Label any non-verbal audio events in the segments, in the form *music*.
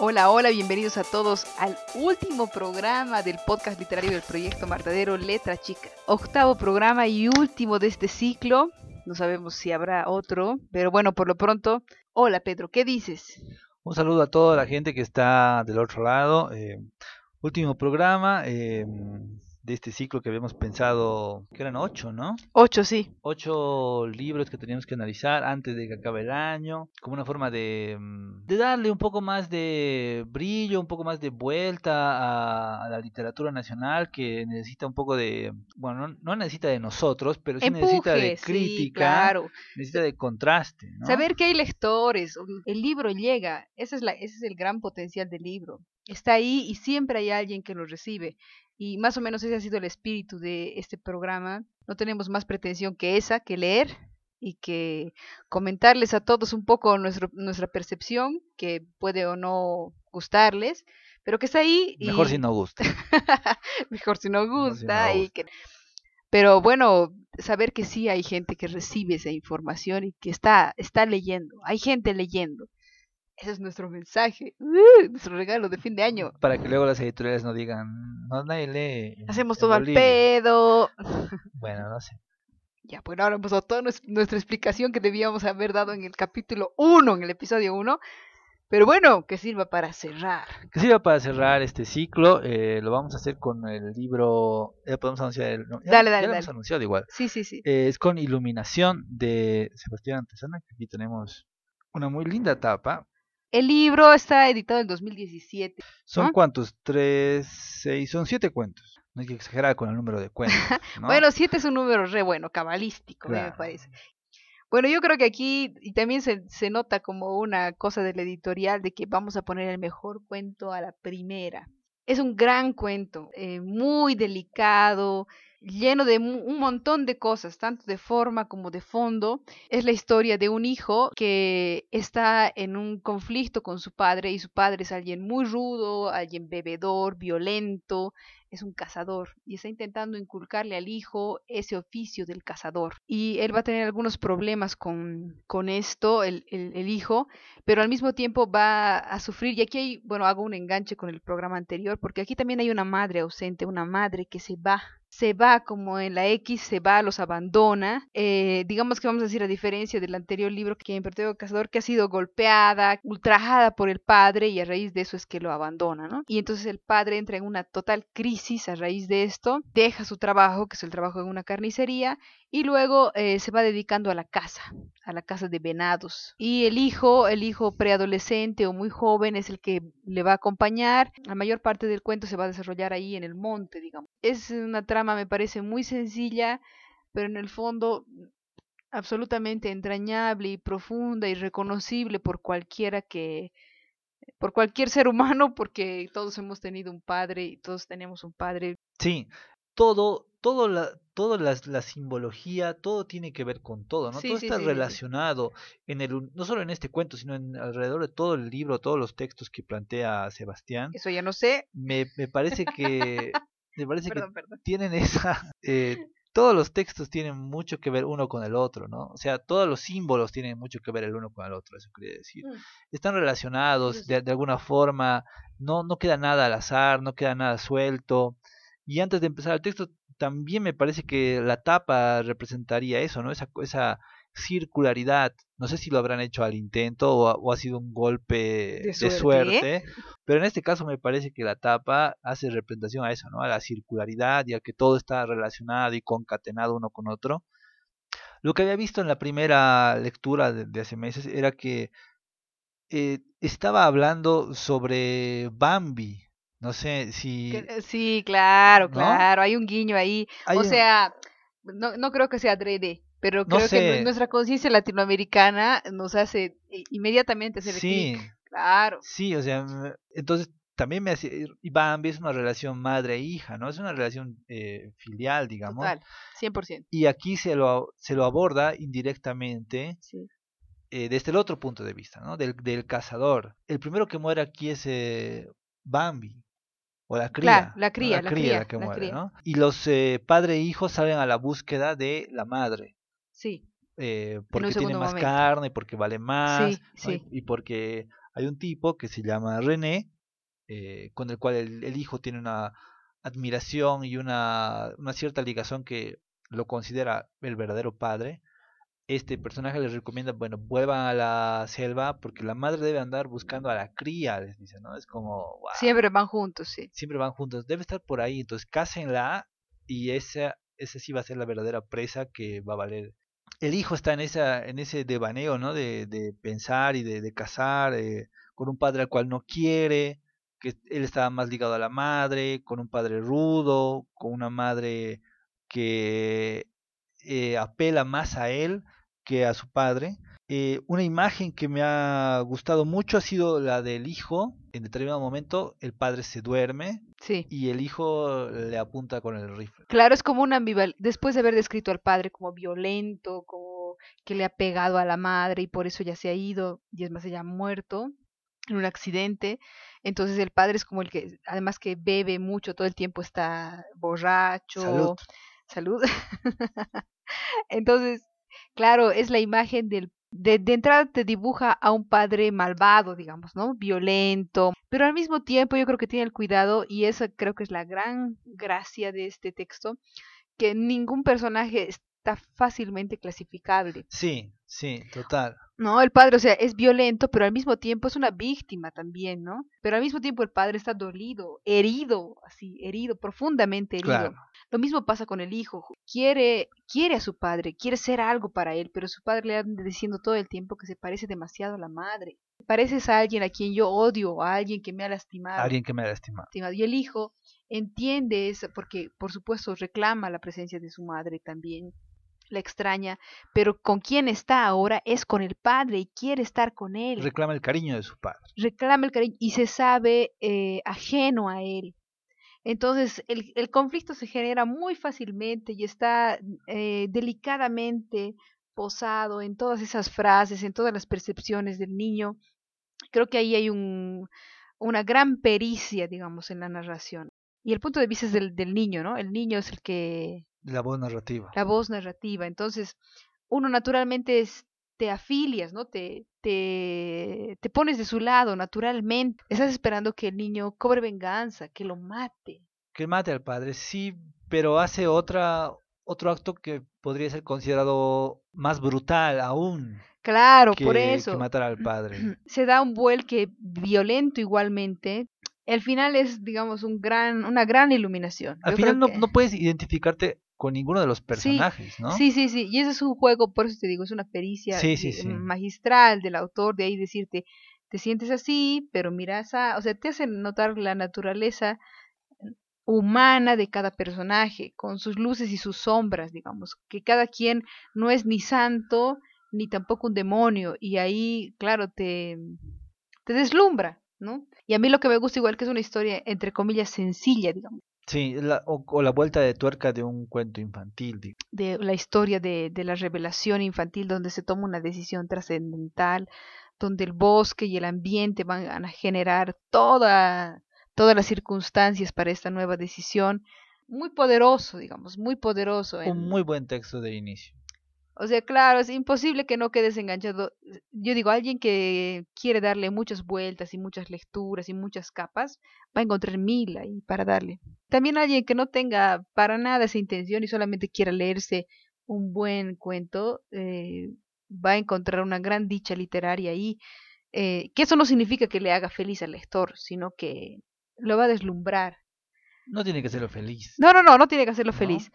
Hola, hola, bienvenidos a todos al último programa del podcast literario del proyecto Martadero Letra Chica. Octavo programa y último de este ciclo. No sabemos si habrá otro, pero bueno, por lo pronto. Hola Pedro, ¿qué dices? Un saludo a toda la gente que está del otro lado. Eh, último programa. Eh, de este ciclo que habíamos pensado, que eran ocho, ¿no? Ocho, sí. Ocho libros que teníamos que analizar antes de que acabe el año, como una forma de, mm, de darle un poco más de brillo, un poco más de vuelta a, la literatura nacional que necesita un poco de, bueno, no, necesita de nosotros, pero sí necesita de crítica, claro. necesita de contraste. ¿no? Saber que hay lectores, el libro llega, ese es, la, ese es el gran potencial del libro. Está ahí y siempre hay alguien que lo recibe. Y más o menos ese ha sido el espíritu de este programa. No tenemos más pretensión que esa, que leer y que comentarles a todos un poco nuestra percepción, que puede o no gustarles, pero que está ahí. Mejor si no gusta. *laughs* Mejor si no gusta. Y que... Pero bueno, saber que sí hay gente que recibe esa información y que está, está leyendo. Hay gente leyendo. Ese es nuestro mensaje, ¡Uh! nuestro regalo de fin de año. Para que luego las editoriales no digan, no, nadie lee. Hacemos todo al pedo. *laughs* Bueno, no sé. Ya, bueno, ahora hemos dado toda nuestra explicación que debíamos haber dado en el capítulo 1, en el episodio 1. Pero bueno, que sirva para cerrar. Que sirva para cerrar este ciclo. Eh, lo vamos a hacer con el libro. Ya podemos anunciar el. dale, dale, ya lo hemos anunciado igual. Sí, sí, sí. Eh, es con Iluminación de Sebastián Antesana. Que aquí tenemos una muy linda tapa. El libro está editado en 2017. ¿Son cuántos? Tres, seis, son siete cuentos. No hay que exagerar con el número de cuentos. *laughs* bueno, siete es un número re bueno, cabalístico, me parece. Bueno, yo creo que aquí, y también se, se nota como una cosa del editorial de que vamos a poner el mejor cuento a la primera. Es un gran cuento, eh, muy delicado, lleno de un montón de cosas, tanto de forma como de fondo. Es la historia de un hijo que está en un conflicto con su padre y su padre es alguien muy rudo, alguien bebedor, violento, es un cazador y está intentando inculcarle al hijo ese oficio del cazador. Y él va a tener algunos problemas con, con esto, el, el, hijo, pero al mismo tiempo va a sufrir, y aquí hay, bueno, hago un enganche con el programa anterior, porque aquí también hay una madre ausente, una madre que se va se va como en la X, se va, los abandona. Eh, digamos que vamos a decir, a diferencia del anterior libro que interpretó Cazador, que ha sido golpeada, ultrajada por el padre y a raíz de eso es que lo abandona, ¿no? Y entonces el padre entra en una total crisis a raíz de esto, deja su trabajo, que es el trabajo en una carnicería, y luego eh, se va dedicando a la casa, a la casa de venados. Y el hijo, el hijo preadolescente o muy joven es el que le va a acompañar. La mayor parte del cuento se va a desarrollar ahí en el monte, digamos. Es una trama, me parece, muy sencilla, pero en el fondo absolutamente entrañable y profunda y reconocible por cualquiera que por cualquier ser humano porque todos hemos tenido un padre y todos tenemos un padre. Sí, todo todo la, toda la, simbología, todo tiene que ver con todo, ¿no? todo está relacionado en el, no solo en este cuento, sino en alrededor de todo el libro, todos los textos que plantea Sebastián. Eso ya no sé. Me, me parece que, me *laughs* parece que tienen esa, *laughs* eh, todos los textos tienen mucho que ver uno con el otro, ¿no? O sea, todos los símbolos tienen mucho que ver el uno con el otro, eso quería decir. Mm. Están relacionados de, de, alguna forma, no, no queda nada al azar, no queda nada suelto. Y antes de empezar el texto, también me parece que la tapa representaría eso, ¿no? Esa, esa circularidad. No sé si lo habrán hecho al intento o, ha sido un golpe de suerte, pero en este caso me parece que la tapa hace representación a eso, ¿no? A la circularidad y a que todo está relacionado y concatenado uno con otro. Lo que había visto en la primera lectura de, hace meses era que eh, estaba hablando sobre Bambi, no sé si... Eh, sí, claro, claro, hay un guiño ahí. o sea, no, no creo que sea adrede, pero creo que nuestra conciencia latinoamericana nos hace inmediatamente hacer sí, Claro. Sí, o sea, entonces también me hace... Y Bambi es una relación madre-hija, ¿no? Es una relación eh, filial, digamos. Total, 100%. Y aquí se lo, se lo aborda indirectamente. Sí. Eh, desde el otro punto de vista, ¿no? Del, del cazador. El primero que muere aquí es eh, Bambi, o la cría. la cría, la, cría, que muere, ¿no? Y los eh, padre e hijos salen a la búsqueda de la madre. Sí. Eh, porque tiene más carne, porque vale más, sí, sí. y porque hay un tipo que se llama René, eh, con el cual el, hijo tiene una admiración y una, una cierta ligación que lo considera el verdadero padre. Este personaje les recomienda, bueno, vuelvan a la selva porque la madre debe andar buscando a la cría, les dice, ¿no? Es como... Siempre van juntos, sí. Siempre van juntos, debe estar por ahí, entonces cásenla y esa, esa sí va a ser la verdadera presa que va a valer el hijo está en esa en ese devaneo no de, de pensar y de, de casar eh, con un padre al cual no quiere que él estaba más ligado a la madre con un padre rudo con una madre que eh, apela más a él que a su padre eh, una imagen que me ha gustado mucho ha sido la del hijo. En determinado momento el padre se duerme sí. y el hijo le apunta con el rifle. Claro, es como un ambival. Después de haber descrito al padre como violento, como que le ha pegado a la madre y por eso ya se ha ido y es más, ella ha muerto en un accidente. Entonces el padre es como el que, además que bebe mucho, todo el tiempo está borracho. Salud. Salud. *laughs* Entonces, claro, es la imagen del de, de, entrada te dibuja a un padre malvado, digamos, ¿no? Violento, pero al mismo tiempo yo creo que tiene el cuidado, y esa creo que es la gran gracia de este texto, que ningún personaje está fácilmente clasificable. Sí, sí, total. No, el padre, o sea, es violento, pero al mismo tiempo es una víctima también, ¿no? Pero al mismo tiempo el padre está dolido, herido, así, herido, profundamente herido. Claro. Lo mismo pasa con el hijo. Quiere, quiere a su padre, quiere ser algo para él, pero su padre le anda diciendo todo el tiempo que se parece demasiado a la madre. Pareces a alguien a quien yo odio, a alguien que me ha lastimado. Alguien que me ha lastimado. Y el hijo entiende eso, porque por supuesto reclama la presencia de su madre también la extraña, pero con quien está ahora es con el padre y quiere estar con él. Reclama el cariño de su padre. Reclama el cariño y se sabe eh, ajeno a él. Entonces el, el, conflicto se genera muy fácilmente y está eh, delicadamente posado en todas esas frases, en todas las percepciones del niño. Creo que ahí hay un, una gran pericia, digamos, en la narración. Y el punto de vista es del, del niño, ¿no? El niño es el que... La voz narrativa. La voz narrativa. Entonces, uno naturalmente es, te afilias, ¿no? Te, te, te pones de su lado naturalmente. Estás esperando que el niño cobre venganza, que lo mate. Que mate al padre, sí, pero hace otra, otro acto que podría ser considerado más brutal aún. Claro, que, por eso. Que matar al padre. *clears throat* Se da un vuelque violento igualmente. El final es, digamos, un gran, una gran iluminación. Al Yo final no, que- no puedes identificarte con ninguno de los personajes, ¿no? Sí, sí, sí. Y ese es un juego, por eso te digo, es una pericia Sí, sí, de- sí. magistral del autor, de ahí decirte, te sientes así, pero mira esa, o sea, te hace notar la naturaleza humana de cada personaje, con sus luces y sus sombras, digamos, que cada quien no es ni santo ni tampoco un demonio, y ahí, claro, te, te deslumbra, ¿no? Y a mí lo que me gusta igual que es una historia, entre comillas, sencilla, digamos, Sí, la- o, o la vuelta de tuerca de un cuento infantil. digo. de la historia de, de la revelación infantil donde se toma una decisión trascendental, donde el bosque y el ambiente van a generar toda, todas las circunstancias para esta nueva decisión. Muy poderoso, digamos, muy poderoso. en- Un muy buen texto de inicio. O sea, claro, es imposible que no quedes enganchado. Yo digo, alguien que quiere darle muchas vueltas y muchas lecturas y muchas capas, va a encontrar mil ahí para darle. También alguien que no tenga para nada esa intención y solamente quiera leerse un buen cuento, eh, va a encontrar una gran dicha literaria ahí. eh, que eso no significa que le haga feliz al lector, sino que lo va a deslumbrar. No tiene que serlo feliz. No, no, no, no tiene que hacerlo ¿No? feliz.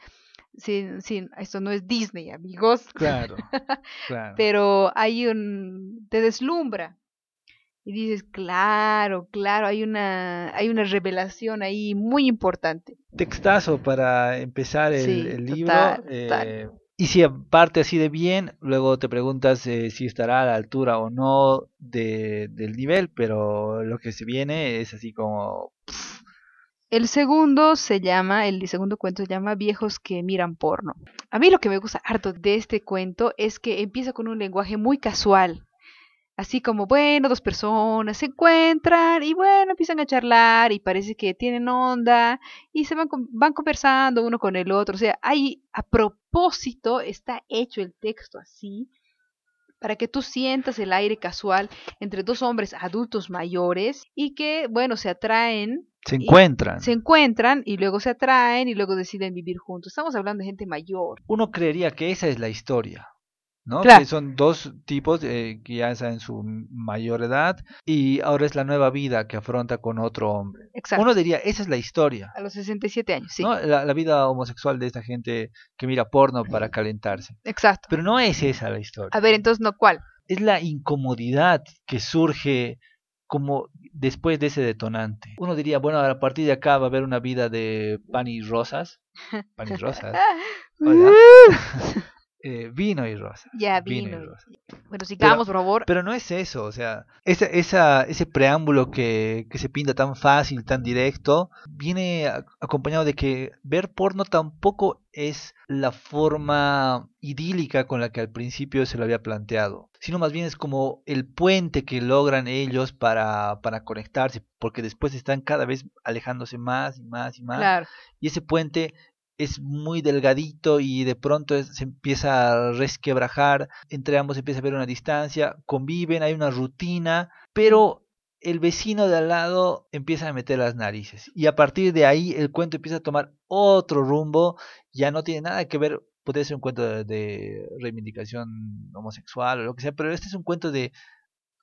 Sin, sin, esto no es Disney, amigos. Claro, *laughs* claro. pero hay un te deslumbra y dices claro claro hay una hay una revelación ahí muy importante Textazo para empezar el, Sí, el libro. total, eh, total. y si parte así de bien, luego te preguntas eh, si estará a la altura o no de, del nivel, pero lo que se viene es así como... el segundo se llama el segundo cuento se llama viejos que miran porno a mí lo que me gusta harto de este cuento es que empieza con un lenguaje muy casual así como bueno dos personas se encuentran y bueno empiezan a charlar y parece que tienen onda y se van van conversando uno con el otro o sea hay a propósito está hecho el texto así para que tú sientas el aire casual entre dos hombres adultos mayores y que, bueno, se atraen. Se encuentran. Se encuentran y luego se atraen y luego deciden vivir juntos. Estamos hablando de gente mayor. Uno creería que esa es la historia. ¿no? Que son dos tipos eh, que ya están en su mayor edad y ahora es la nueva vida que afronta con otro hombre. Uno diría, esa es la historia. A los 67 años, sí. ¿no? La, la, vida homosexual de esta gente que mira porno para calentarse. Exacto. Pero no es esa la historia. A ver, entonces, ¿no cuál? Es la incomodidad que surge como después de ese detonante. Uno diría, bueno, a partir de acá va a haber una vida de pan y rosas. *laughs* Pan y rosas. *laughs* Hola. *laughs* Eh, vino y rosa. Ya, vino. y rosa. Bueno, sigamos, por favor. Pero no es eso, o sea, esa, esa, ese preámbulo que, que se pinta tan fácil, tan directo, viene acompañado de que ver porno tampoco es la forma idílica con la que al principio se lo había planteado, sino más bien es como el puente que logran ellos para, para conectarse, porque después están cada vez alejándose más y más y más. Claro. Y ese puente es muy delgadito y de pronto se empieza a resquebrajar, entre ambos empieza a haber una distancia, conviven, hay una rutina, pero el vecino de al lado empieza a meter las narices y a partir de ahí el cuento empieza a tomar otro rumbo, ya no tiene nada que ver, puede ser un cuento de, de reivindicación homosexual o lo que sea, pero este es un cuento de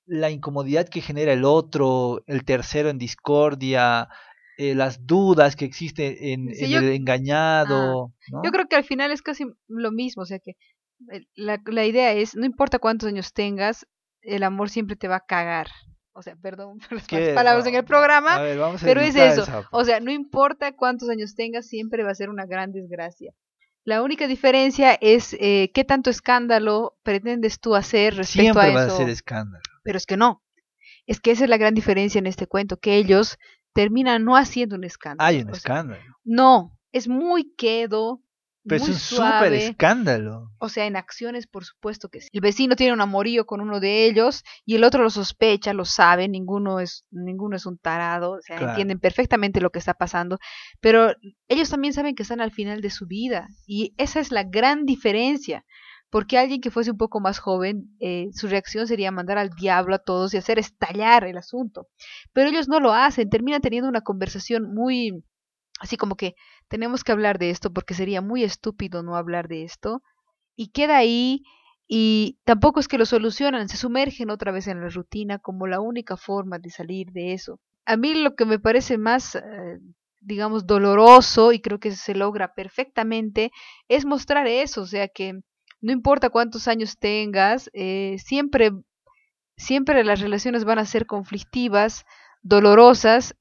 la incomodidad que genera el otro, el tercero en discordia, eh, las dudas que existen en, el engañado. Ah, yo creo que al final es casi lo mismo, o sea que eh, la, la idea es, no importa cuántos años tengas, el amor siempre te va a cagar. O sea, perdón *laughs* por las palabras en el programa, pero es eso. O sea, no importa cuántos años tengas, siempre va a ser una gran desgracia. La única diferencia es eh, qué tanto escándalo pretendes tú hacer respecto a eso. va a ser escándalo. Pero es que no. Es que esa es la gran diferencia en este cuento, que ellos termina no haciendo un escándalo. Hay un escándalo. no, es muy quedo. Pero muy es un súper escándalo. O sea, en acciones, por supuesto que sí. El vecino tiene un amorío con uno de ellos y el otro lo sospecha, lo sabe, ninguno es, ninguno es un tarado, o sea, entienden perfectamente lo que está pasando, pero ellos también saben que están al final de su vida y esa es la gran diferencia porque alguien que fuese un poco más joven, eh, su reacción sería mandar al diablo a todos y hacer estallar el asunto. Pero ellos no lo hacen, terminan teniendo una conversación muy así como que tenemos que hablar de esto porque sería muy estúpido no hablar de esto y queda ahí y tampoco es que lo solucionan, se sumergen otra vez en la rutina como la única forma de salir de eso. A mí lo que me parece más eh, digamos doloroso y creo que se logra perfectamente es mostrar eso, o sea que no importa cuántos años tengas, eh, siempre, siempre las relaciones van a ser conflictivas, dolorosas,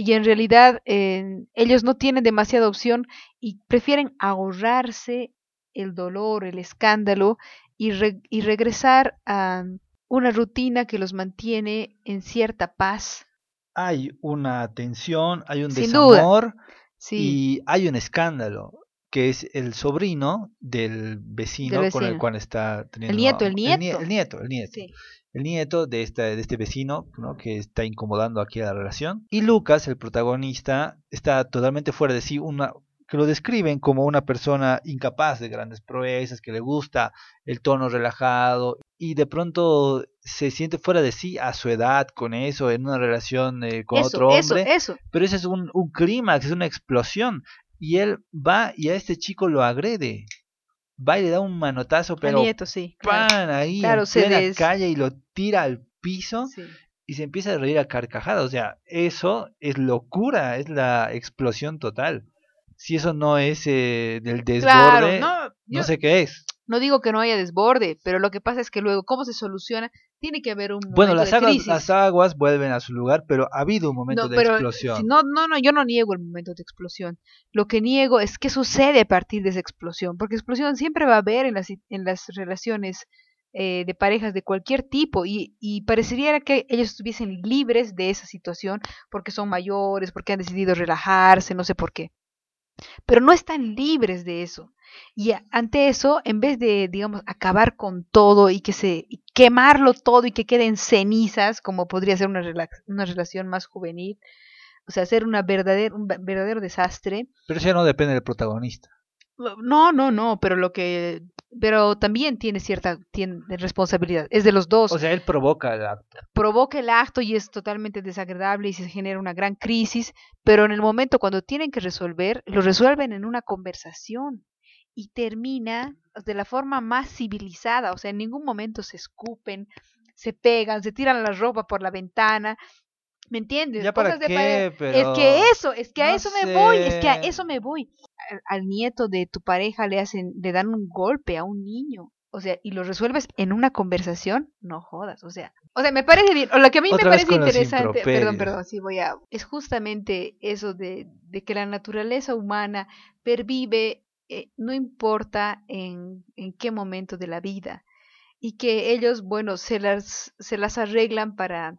y en realidad eh, ellos no tienen demasiada opción y prefieren ahorrarse el dolor, el escándalo y, y regresar a una rutina que los mantiene en cierta paz. Hay una tensión, hay un desamor y hay un escándalo que es el sobrino del vecino, con el cual está teniendo... El nieto, el nieto. El, nieto, el nieto. El nieto de este, de este vecino ¿no? que está incomodando aquí a la relación. Y Lucas, el protagonista, está totalmente fuera de sí, una, que lo describen como una persona incapaz de grandes proezas, que le gusta el tono relajado y de pronto se siente fuera de sí a su edad con eso, en una relación eh, con otro hombre. Eso, eso. Pero ese es un, un clímax, es una explosión y él va y a este chico lo agrede. Va y le da un manotazo, pero nieto, sí, pan ahí claro, en la calle y lo tira al piso y se empieza a reír a carcajadas. O sea, eso es locura, es la explosión total. Si eso no es eh, del desborde, no sé qué es. No digo que no haya desborde, pero lo que pasa es que luego, ¿cómo se soluciona? Tiene que haber un momento bueno, las, de aguas, las aguas vuelven a su lugar, pero ha habido un momento de explosión. no, no, no, yo no niego el momento de explosión. Lo que niego es qué sucede a partir de esa explosión, porque explosión siempre va a haber en las, en las relaciones eh, de parejas de cualquier tipo y, y parecería que ellos estuviesen libres de esa situación porque son mayores, porque han decidido relajarse, no sé por qué. Pero no están libres de eso. Y ante eso, en vez de, digamos, acabar con todo y que se quemarlo todo y que queden cenizas, como podría ser una, una relación más juvenil, o sea, hacer una verdadera, un verdadero desastre. Pero eso ya no depende del protagonista. No, no, no, pero lo que pero también tiene cierta tiene responsabilidad. Es de los dos. O sea, él provoca el acto. Provoca el acto y es totalmente desagradable y se genera una gran crisis, pero en el momento cuando tienen que resolver, lo resuelven en una conversación y termina de la forma más civilizada, o sea, en ningún momento se escupen, se pegan, se tiran la ropa por la ventana, ¿Me entiendes? ¿Ya para qué? Es que eso, es que a eso me voy, es que a eso me voy. Al, nieto de tu pareja le hacen, le dan un golpe a un niño. O sea, y lo resuelves en una conversación, no jodas, o sea, o sea, me parece bien, o lo que a mí me parece interesante, perdón, perdón, sí voy a, es justamente eso de, de que la naturaleza humana pervive, eh, no importa en, en qué momento de la vida, y que ellos, bueno, se las, se las arreglan para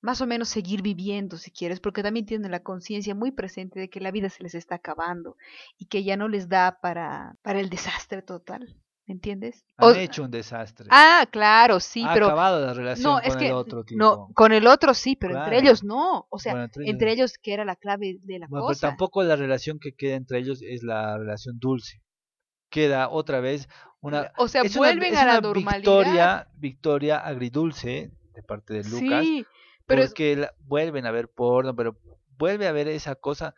más o menos seguir viviendo si quieres, porque también tienen la conciencia muy presente de que la vida se les está acabando y que ya no les da para, para el desastre total. ¿Me entiendes? Han hecho un desastre. Ah, claro, sí, ha pero. acabado la relación no, con es que, el otro tipo. No, con el otro sí, pero entre ellos no. O sea, entre, ellos... que era la clave de la bueno, cosa. Pero tampoco la relación que queda entre ellos es la relación dulce. Queda otra vez una. O sea, vuelven a la normalidad. Victoria, victoria agridulce de parte de Lucas. Sí, pero porque vuelven a ver porno, pero vuelve a ver esa cosa.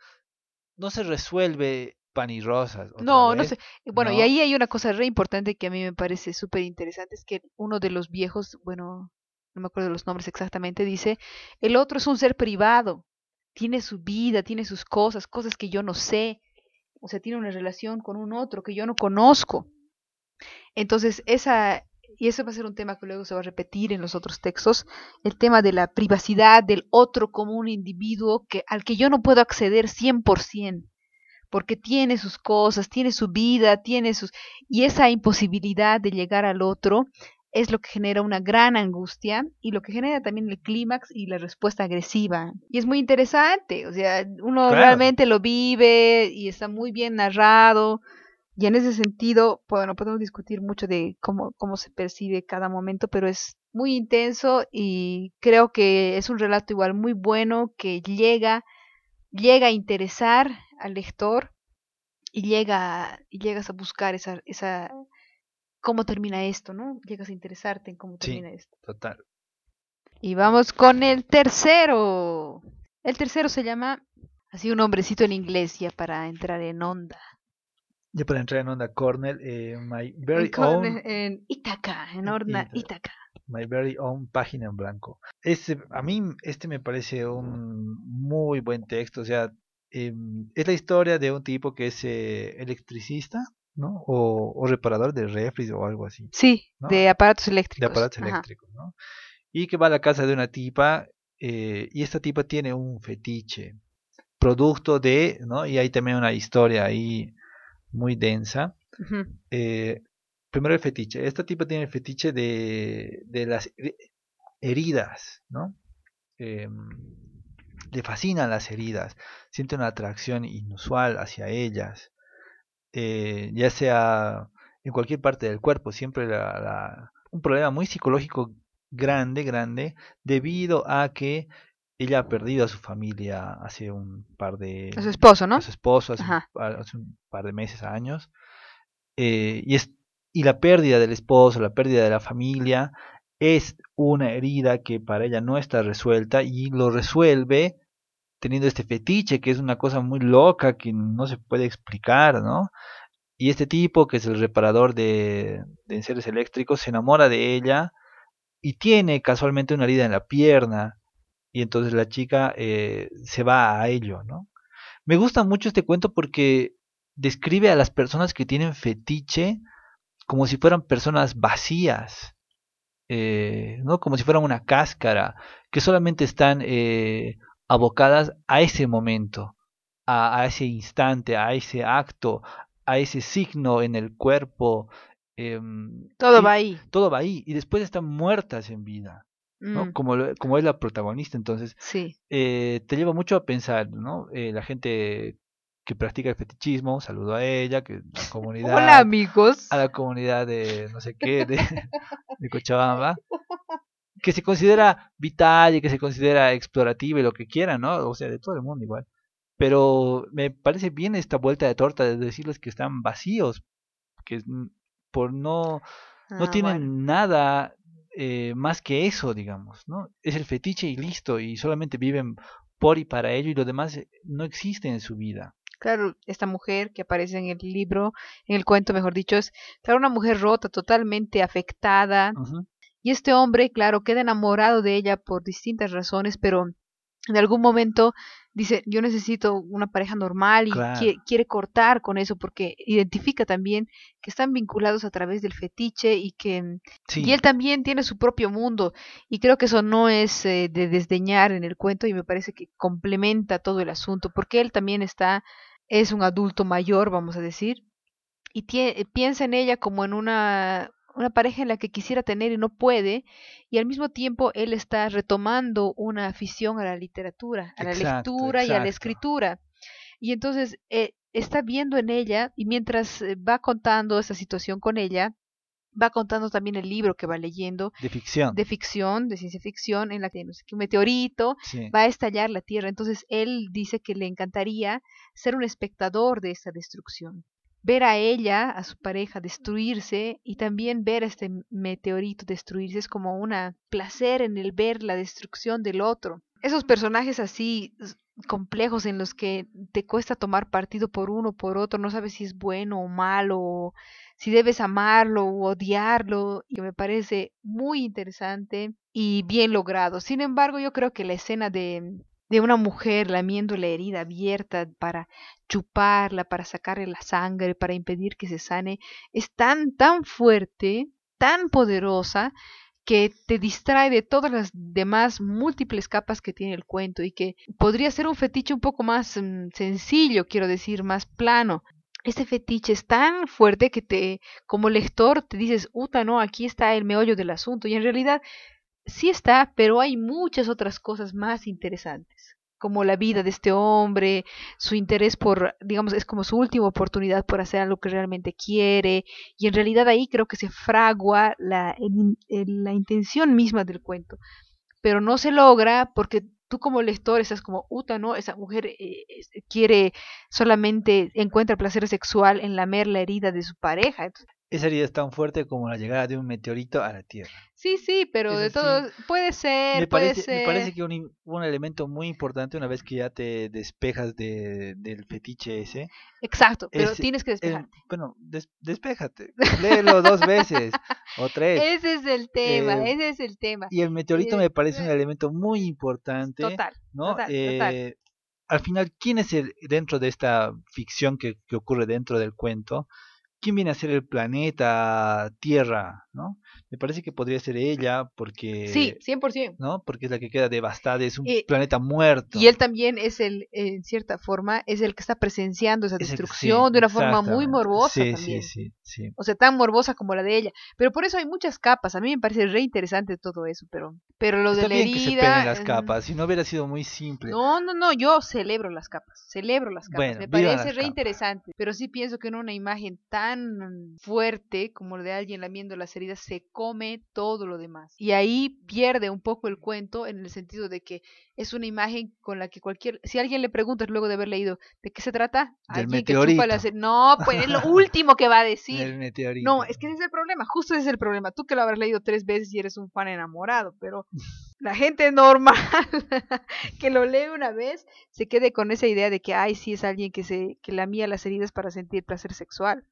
No se resuelve pan y rosas. No, no sé. Bueno, y ahí hay una cosa re importante que a mí me parece súper interesante, es que uno de los viejos, bueno, no me acuerdo los nombres exactamente, dice, el otro es un ser privado, tiene su vida, tiene sus cosas, cosas que yo no sé, o sea, tiene una relación con un otro que yo no conozco. Entonces, esa, y eso va a ser un tema que luego se va a repetir en los otros textos, el tema de la privacidad del otro como un individuo que, al que yo no puedo acceder 100%, porque tiene sus cosas, tiene su vida, tiene sus... Y esa imposibilidad de llegar al otro es lo que genera una gran angustia y lo que genera también el clímax y la respuesta agresiva. Y es muy interesante, o sea, uno realmente lo vive y está muy bien narrado y en ese sentido, bueno, podemos discutir mucho de cómo, cómo se percibe cada momento, pero es muy intenso y creo que es un relato igual muy bueno que llega, llega a interesar al lector y llega y llegas a buscar esa, esa cómo termina esto, ¿no? Llegas a interesarte en cómo termina esto. Total. Y vamos con el tercero. El tercero se llama así un hombrecito en inglés ya para entrar en onda. Ya para entrar en onda Cornell, eh, My Very Own. En Itaca, en Itaca. My Very Own Página en Blanco. Este, a mí este me parece un muy buen texto. O sea, em, es la historia de un tipo que es eh, electricista, ¿no? O, reparador de refris o algo así. Sí, de aparatos eléctricos. De aparatos eléctricos, ¿no? Y que va a la casa de una tipa eh, y esta tipa tiene un fetiche, producto de, ¿no? Y hay también una historia ahí muy densa. Eh, primero el fetiche. Esta tipo tiene el fetiche de, de las heridas, ¿no? Em, le fascinan las heridas, siente una atracción inusual hacia ellas, eh, ya sea en cualquier parte del cuerpo, siempre un problema muy psicológico grande, grande, debido a que ella ha perdido a su familia hace un par de... A su esposo, ¿no? A su esposo hace, un, par de meses, años. Eh, y, es, y la pérdida del esposo, la pérdida de la familia, es una herida que para ella no está resuelta y lo resuelve teniendo este fetiche que es una cosa muy loca que no se puede explicar, ¿no? Y este tipo, que es el reparador de, de seres eléctricos, se enamora de ella y tiene casualmente una herida en la pierna y entonces la chica eh, se va a ello, ¿no? Me gusta mucho este cuento porque describe a las personas que tienen fetiche como si fueran personas vacías, eh, ¿no? Como si fueran una cáscara, que solamente están eh, abocadas a ese momento, a, a, ese instante, a ese acto, a ese signo en el cuerpo. Em, todo va ahí. Todo va ahí. Y después están muertas en vida. ¿no? Mm. Como, como es la protagonista, entonces sí. eh, te lleva mucho a pensar, ¿no? Eh, la gente que practica el fetichismo, saludo a ella, que la *laughs* comunidad... Hola amigos. A la comunidad de no sé qué, de, de Cochabamba, *laughs* que se considera vital y que se considera explorativa y lo que quieran, ¿no? O sea, de todo el mundo igual. Pero me parece bien esta vuelta de torta de decirles que están vacíos, que por no, no ah, tienen nada eh, más que eso, digamos, ¿no? Es el fetiche y listo, y solamente viven por y para ello y lo demás eh, no existe en su vida. Claro, esta mujer que aparece en el libro, en el cuento, mejor dicho, es claro, una mujer rota, totalmente afectada. Y este hombre, claro, queda enamorado de ella por distintas razones, pero en algún momento dice, yo necesito una pareja normal y quiere, cortar con eso porque identifica también que están vinculados a través del fetiche y que y él también tiene su propio mundo y creo que eso no es eh, de desdeñar en el cuento y me parece que complementa todo el asunto porque él también está es un adulto mayor, vamos a decir, y piensa en ella como en una una pareja en la que quisiera tener y no puede, y al mismo tiempo él está retomando una afición a la literatura, a la lectura y a la escritura. Y entonces eh, está viendo en ella, y mientras eh, va contando esa situación con ella, va contando también el libro que va leyendo. De ficción. De ficción, de ciencia ficción, en la que no sé, un meteorito va a estallar la Tierra. Entonces él dice que le encantaría ser un espectador de esa destrucción ver a ella, a su pareja, destruirse y también ver a este meteorito destruirse es como un placer en el ver la destrucción del otro. Esos personajes así complejos en los que te cuesta tomar partido por uno o por otro, no sabes si es bueno o malo, si debes amarlo o odiarlo, que me parece muy interesante y bien logrado. Sin embargo, yo creo que la escena de de una mujer lamiendo la herida abierta para chuparla, para sacarle la sangre, para impedir que se sane, es tan, tan fuerte, tan poderosa, que te distrae de todas las demás múltiples capas que tiene el cuento y que podría ser un fetiche un poco más mm, sencillo, quiero decir, más plano. Este fetiche es tan fuerte que te, como lector, te dices, uta, no, aquí está el meollo del asunto. Y en realidad sí está, pero hay muchas otras cosas más interesantes, como la vida de este hombre, su interés por, digamos, es como su última oportunidad por hacer algo que realmente quiere, y en realidad ahí creo que se fragua la, la intención misma del cuento, pero no se logra porque tú como lector estás como, uta, ¿no? Esa mujer eh, quiere solamente, encuentra placer sexual en lamer la herida de su pareja. Esa herida es tan fuerte como la llegada de un meteorito a la Tierra. Sí, sí, pero de todo puede ser, me puede parece, ser. Me parece que un, un elemento muy importante una vez que ya te despejas de, del fetiche ese. Exacto, pero tienes que despejarte. bueno, des, despéjate, léelo dos veces o *laughs* tres. Ese es el tema, eh, ese es el tema. Y el meteorito me parece un elemento muy importante. Total, ¿no? total, eh, Al final, ¿quién es el, dentro de esta ficción que, que ocurre dentro del cuento? Quién viene a ser el planeta Tierra, ¿no? Me parece que podría ser ella porque... Sí, 100%. ¿No? Porque es la que queda devastada, es un planeta muerto. Y él también es el, en cierta forma, es el que está presenciando esa destrucción de una forma muy morbosa sí, también. Sí, sí, sí. O sea, tan morbosa como la de ella. Pero por eso hay muchas capas. A mí me parece re interesante todo eso, pero, pero lo de la herida... Que se las capas, si no hubiera sido muy simple. No, no, no, yo celebro las capas, celebro las capas. me parece re interesante, pero sí pienso que en una imagen tan fuerte como la de alguien lamiendo las heridas se come todo lo demás. Y ahí pierde un poco el cuento en el sentido de que es una imagen con la que cualquier, si alguien le pregunta luego de haber leído de qué se trata, Del meteorito. no, pues es lo último que va a decir. El meteorito. No, es que ese es el problema, justo ese es el problema. Tú que lo habrás leído tres veces y eres un fan enamorado, pero *laughs* la gente normal *laughs* que lo lee una vez se quede con esa idea de que ay, sí es alguien que se que lamía las heridas para sentir placer sexual.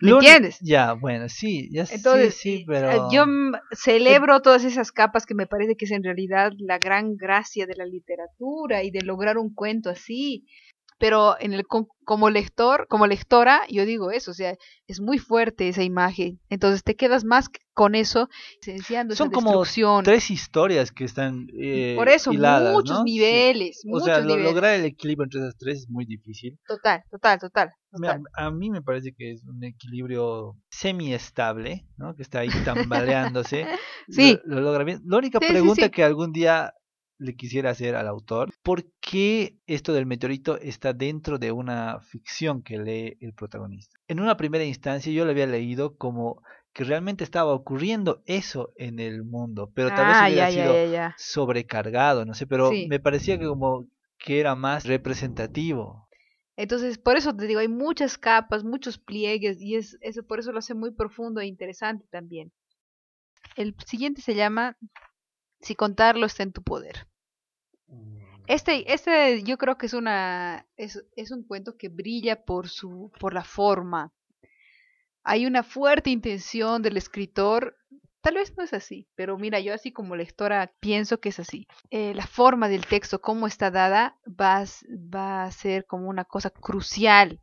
¿Me entiendes? Ya, bueno, sí, ya Entonces, sí, sí, pero... Eh, yo celebro todas esas capas que me parece que es en realidad la gran gracia de la literatura y de lograr un cuento así pero en el como lector, como lectora, yo digo eso, o sea, es muy fuerte esa imagen. Entonces te quedas más con eso, esenciando Son como tres historias que están eh, Por eso, muchos niveles, O sea, lograr el equilibrio entre esas tres es muy difícil. Total, total, total. A, mí me parece que es un equilibrio semi-estable, ¿no? Que está ahí tambaleándose. *laughs* sí. Lo, logra bien. La única pregunta que algún día le quisiera hacer al autor, ¿por qué esto del meteorito está dentro de una ficción que lee el protagonista? En una primera instancia yo lo había leído como que realmente estaba ocurriendo eso en el mundo, pero tal vez ah, hubiera sido sobrecargado, no sé, pero me parecía que como que era más representativo. Entonces, por eso te digo, hay muchas capas, muchos pliegues y es eso por eso lo hace muy profundo e interesante también. El siguiente se llama Si contarlo está en tu poder. Este, este yo creo que es una es, un cuento que brilla por su por la forma. Hay una fuerte intención del escritor Tal vez no es así, pero mira, yo así como lectora pienso que es así. Eh, la forma del texto, cómo está dada, va, va a ser como una cosa crucial.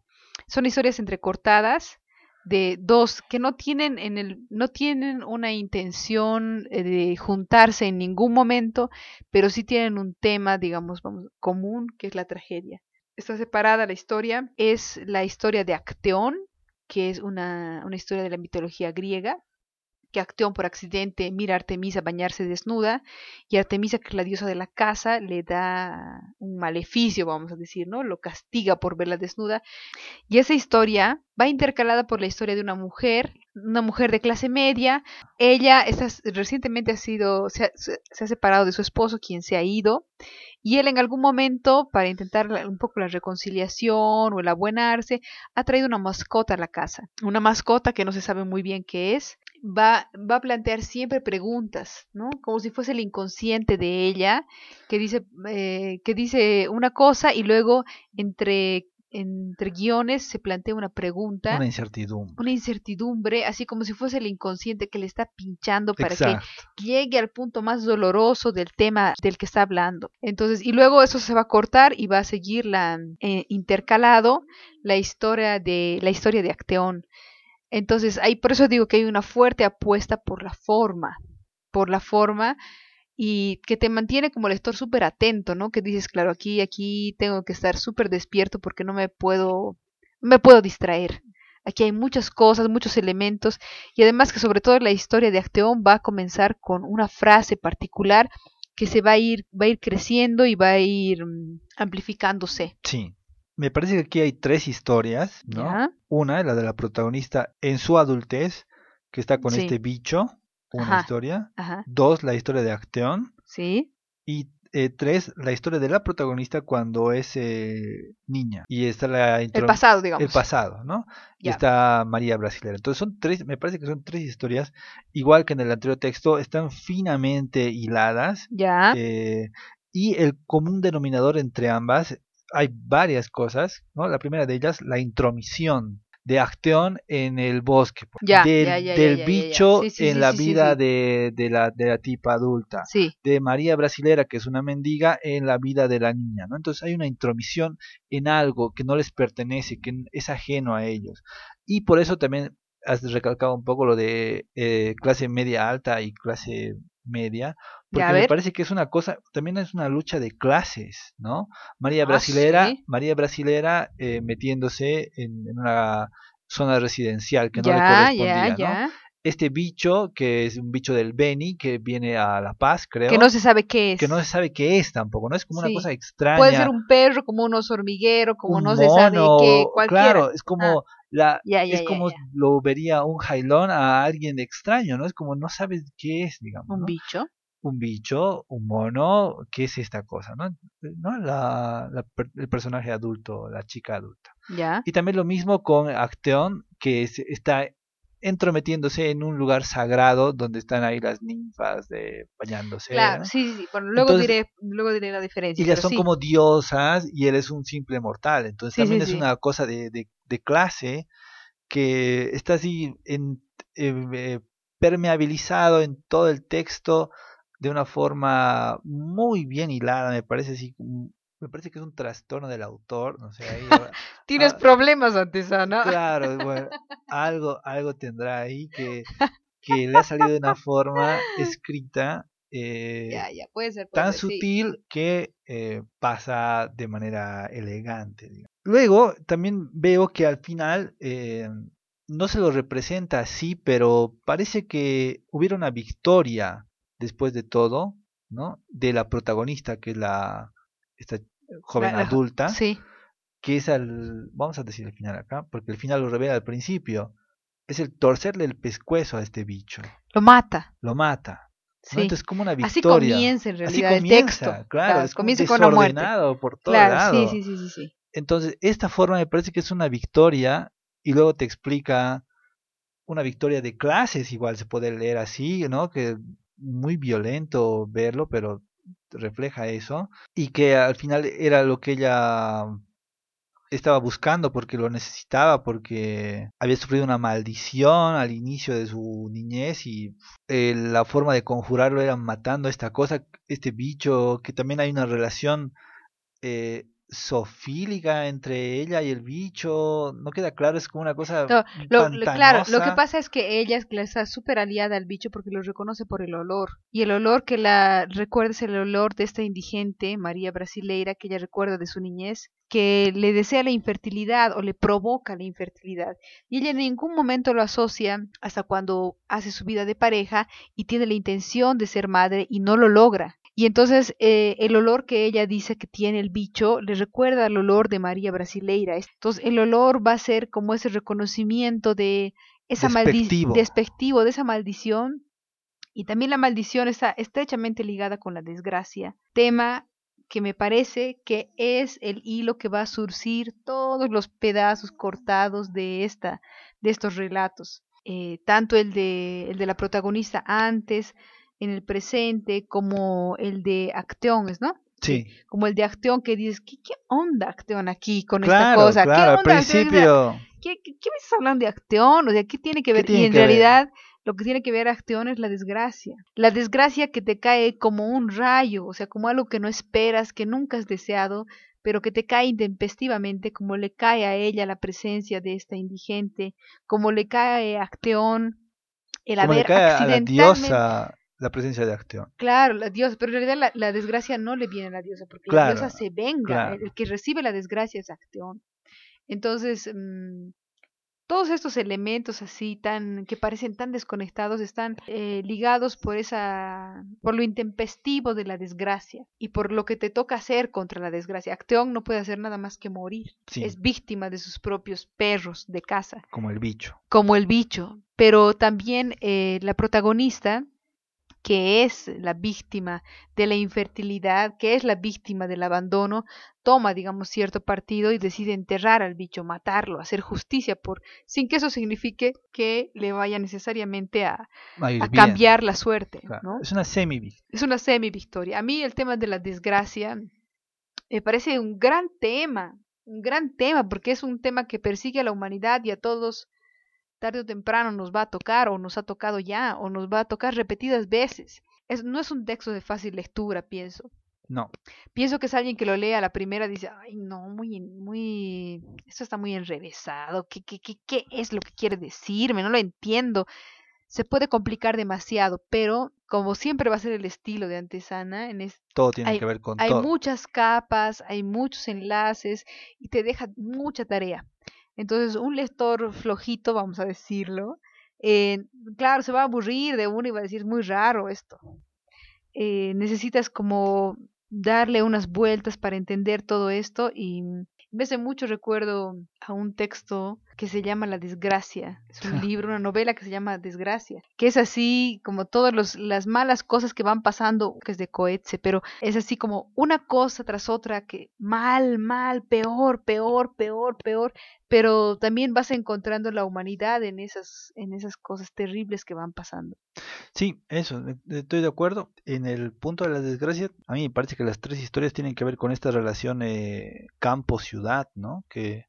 Son historias entrecortadas de dos que no tienen en el no tienen una intención eh, de juntarse en ningún momento, pero sí tienen un tema, digamos, vamos, común, que es la tragedia. Está separada la historia, es la historia de Acteón, que es una, una historia de la mitología griega, que Acteón por accidente mira a Artemisa bañarse desnuda y Artemisa, que es la diosa de la casa, le da un maleficio, vamos a decir, ¿no? Lo castiga por verla desnuda. Y esa historia va intercalada por la historia de una mujer, una mujer de clase media. Ella está, recientemente ha sido, se ha separado de su esposo, quien se ha ido, y él en algún momento, para intentar un poco la reconciliación o el abonarse, ha traído una mascota a la casa. Una mascota que no se sabe muy bien qué es. Va, va a plantear siempre preguntas, ¿no? Como si fuese el inconsciente de ella, que dice, eh, que dice una cosa y luego entre entre guiones se plantea una pregunta. Una incertidumbre. Una incertidumbre, así como si fuese el inconsciente que le está pinchando para que llegue al punto más doloroso del tema del que está hablando. Entonces, y luego eso se va a cortar y va a seguir la, eh, intercalado la historia de la historia de Acteón. Entonces, ahí por eso digo que hay una fuerte apuesta por la forma, por la forma y que te mantiene como lector súper atento, ¿no? Que dices, claro, aquí, aquí tengo que estar súper despierto porque no me puedo, me puedo distraer. Aquí hay muchas cosas, muchos elementos y además que sobre todo la historia de Acteón va a comenzar con una frase particular que se va a ir, va a ir creciendo y va a ir mm, amplificándose. Sí. Me parece que aquí hay tres historias, ¿no? Una, la de la protagonista en su adultez, que está con este bicho, una historia. Dos, la historia de Acteón. Sí. Y eh, tres, la historia de la protagonista cuando es eh, niña. Y está la El pasado, digamos. El pasado, ¿no? Y está María Brasilera. Entonces son tres, me parece que son tres historias, igual que en el anterior texto, están finamente hiladas. Ya. Eh, y el común denominador entre ambas, hay varias cosas, ¿no? La primera de ellas, la intromisión de Acteón en el bosque, del, bicho en la vida de, de, la, de la tipa adulta, de María Brasilera, que es una mendiga, en la vida de la niña. ¿no? Entonces hay una intromisión en algo que no les pertenece, que es ajeno a ellos. Y por eso también has recalcado un poco lo de eh, clase media alta y clase media, porque me parece que es una cosa, también es una lucha de clases, ¿no? María ah, Brasilera, María Brasilera eh, metiéndose en, una zona residencial que no le correspondía, ¿no? Este bicho, que es un bicho del Beni, que viene a La Paz, creo. Que no se sabe qué es. Que no se sabe qué es tampoco, ¿no? Es como una cosa extraña. Puede ser un perro, como un oso hormiguero, como no se sabe qué, cualquiera. Claro, es como... Ah. La, es como lo vería un jailón a alguien extraño, ¿no? Es como no sabes qué es, digamos. Un bicho un bicho, un mono, ¿qué es esta cosa? ¿No? ¿No? La, el personaje adulto, la chica adulta. ¿Ya? Y también lo mismo con Acteón, que está entrometiéndose en un lugar sagrado donde están ahí las ninfas de bañándose. Claro, sí, sí, Bueno, luego, diré, luego diré la diferencia. Y ellas son como diosas y él es un simple mortal. Entonces también es una cosa de, de, clase que está así en, eh, permeabilizado en todo el texto de una forma muy bien hilada, me parece así, me parece que es un trastorno del autor, no sé, ahí, *laughs* Tienes ah, problemas antes, ¿no? Claro, bueno, *laughs* algo, algo tendrá ahí que, que le ha salido de una forma escrita eh, ya, ya, puede ser, tan sutil que eh, pasa de manera elegante. Luego también veo que al final eh, no se lo representa así, pero parece que hubiera una victoria después de todo, ¿no? De la protagonista, que es la esta joven adulta, sí. que es el, vamos a decir el final acá, porque el final lo revela al principio, es el torcerle el pescuezo a este bicho. Lo mata. Lo mata. Sí. Entonces como una victoria. Así comienza en realidad el texto. Claro, es comienza con la muerte. por todos claro, Sí, sí, sí, sí, Entonces, esta forma me parece que es una victoria y luego te explica una victoria de clases, igual se puede leer así, ¿no? Que muy violento verlo, pero refleja eso. Y que al final era lo que ella estaba buscando porque lo necesitaba, porque había sufrido una maldición al inicio de su niñez y eh, la forma de conjurarlo era matando esta cosa, este bicho, que también hay una relación eh, sofílica entre ella y el bicho, no queda claro, es como una cosa lo, Claro, lo que pasa es que ella está súper aliada al bicho porque lo reconoce por el olor. Y el olor que la recuerda es el olor de esta indigente, María Brasileira, que ella recuerda de su niñez, que le desea la infertilidad o le provoca la infertilidad. Y ella en ningún momento lo asocia hasta cuando hace su vida de pareja y tiene la intención de ser madre y no lo logra. Y entonces eh, el olor que ella dice que tiene el bicho le recuerda al olor de María Brasileira. Entonces el olor va a ser como ese reconocimiento de esa maldición, despectivo, de esa maldición. Y también la maldición está estrechamente ligada con la desgracia, tema que me parece que es el hilo que va a surcir todos los pedazos cortados de, esta, de estos relatos. Eh, tanto el de, el de la protagonista antes, en el presente, como el de Acteones, ¿no? Sí. Como el de Acteón que dices, ¿qué, qué onda Acteón aquí con esta cosa? Claro, ¿Qué onda, al principio. ¿qué, qué, me estás hablando de Acteón? O sea, ¿qué tiene que ver? y en realidad lo que tiene que ver Acteón es la desgracia. La desgracia que te cae como un rayo, o sea, como algo que no esperas, que nunca has deseado, pero que te cae intempestivamente, como le cae a ella la presencia de esta indigente, como le cae a Acteón el haber accidentalmente la presencia de Acteón. Claro, la diosa, pero en realidad la, desgracia no le viene a la diosa, porque la diosa se venga, el, que recibe la desgracia es Acteón. Entonces, mm, todos estos elementos así tan que parecen tan desconectados están eh, ligados por esa por lo intempestivo de la desgracia y por lo que te toca hacer contra la desgracia. Acteón no puede hacer nada más que morir. Es víctima de sus propios perros de casa. Como el bicho. Como el bicho. Pero también eh, la protagonista que es la víctima de la infertilidad, que es la víctima del abandono, toma, digamos, cierto partido y decide enterrar al bicho, matarlo, hacer justicia por, sin que eso signifique que le vaya necesariamente a, cambiar la suerte. ¿no? Es una semi-victoria. Es una semi-victoria. A mí el tema de la desgracia me parece un gran tema, un gran tema, porque es un tema que persigue a la humanidad y a todos tarde o temprano nos va a tocar o nos ha tocado ya o nos va a tocar repetidas veces. Es, no es un texto de fácil lectura, pienso. No. Pienso que es alguien que lo lea a la primera dice, ay, no, muy, muy, esto está muy enrevesado, ¿Qué, qué, qué, qué es lo que quiere decirme? No lo entiendo. Se puede complicar demasiado, pero como siempre va a ser el estilo de Antesana, en todo tiene que ver con hay muchas capas, hay muchos enlaces y te deja mucha tarea. Entonces, un lector flojito, vamos a decirlo, eh, claro, se va a aburrir de uno y va a decir, muy raro esto. Eh, necesitas como darle unas vueltas para entender todo esto y me hace mucho recuerdo a un texto que se llama La desgracia. Es un *laughs* libro, una novela que se llama Desgracia, que es así como todas las malas cosas que van pasando, que es de Coetze, pero es así como una cosa tras otra que mal, mal, peor, peor, peor, peor, pero también vas encontrando la humanidad en esas, en esas cosas terribles que van pasando. Sí, eso, estoy de acuerdo. En el punto de la desgracia, a mí me parece que las tres historias tienen que ver con esta relación eh, campo-ciudad, ¿no? Que,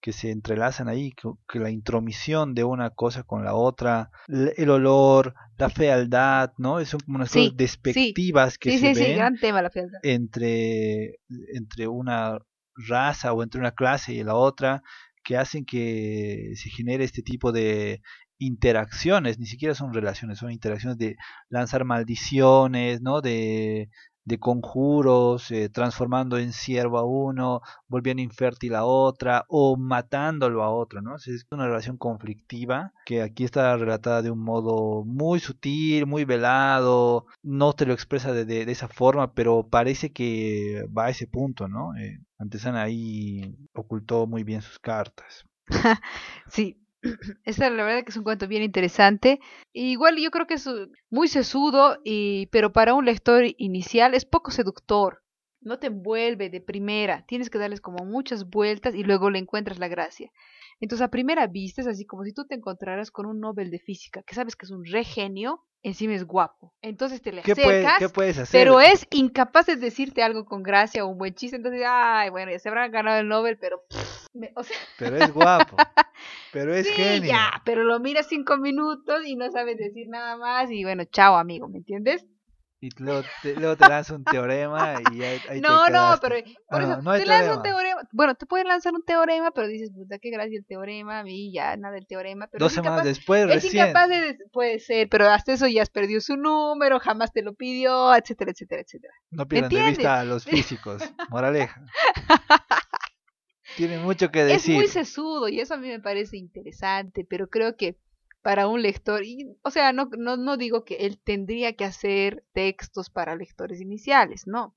que se entrelazan ahí, que, la intromisión de una cosa con la otra, el olor, la fealdad, ¿no? Son como unas cosas despectivas que se ven gran tema la fealdad. entre entre una raza o entre una clase y la otra que hacen que se genere este tipo de interacciones, ni siquiera son relaciones, son interacciones de lanzar maldiciones, ¿no? De, de conjuros, eh, transformando en siervo a uno, volviendo infértil a otra o matándolo a otro, ¿no? Es una relación conflictiva que aquí está relatada de un modo muy sutil, muy velado, no te lo expresa de, de, esa forma, pero parece que va a ese punto, ¿no? Eh, Antesana ahí ocultó muy bien sus cartas. *laughs* sí, *laughs* esta la verdad que es un cuento bien interesante. Igual yo creo que es muy sesudo, y, pero para un lector inicial es poco seductor. No te envuelve de primera, tienes que darles como muchas vueltas y luego le encuentras la gracia. Entonces a primera vista es así como si tú te encontraras con un Nobel de física, que sabes que es un re genio, encima es guapo. Entonces te le acercas, ¿qué puedes hacer? pero es incapaz de decirte algo con gracia o un buen chiste. Entonces, ay, bueno, ya se habrán ganado el Nobel, pero... o sea... Pero es guapo. *laughs* pero es sí, genio. ya, pero lo miras cinco minutos y no sabes decir nada más y bueno, chao amigo, ¿me entiendes? Y luego te, luego te lanza un teorema y ahí, No, no, pero por eso te lanza un teorema. Bueno, te pueden lanzar un teorema, pero dices, puta, qué gracia el teorema, a mí ya nada del teorema. Pero Dos semanas después, es incapaz de, puede ser, pero hasta eso ya has perdido su número, jamás te lo pidió, etcétera, etcétera, etcétera. No pierdan de vista a los físicos, *laughs* moraleja. Tiene mucho que decir. Es muy sesudo y eso a mí me parece interesante, pero creo que para un lector. Y, o sea, no, no, no digo que él tendría que hacer textos para lectores iniciales, no.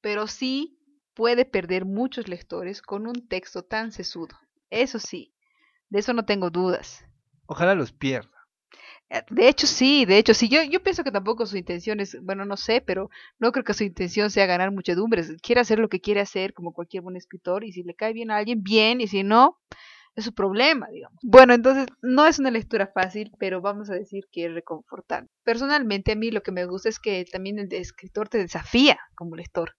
Pero sí puede perder muchos lectores con un texto tan sesudo. Eso sí, de eso no tengo dudas. Ojalá los pierda. Eh, de hecho, sí, de hecho, sí. Yo, yo pienso que tampoco su intención es, bueno, no sé, pero no creo que su intención sea ganar muchedumbres. Quiere hacer lo que quiere hacer, como cualquier buen escritor, y si le cae bien a alguien, bien, y si no, es su problema, digamos. Bueno, entonces no es una lectura fácil, pero vamos a decir que es reconfortante. Personalmente a mí lo que me gusta es que también el escritor te desafía como lector.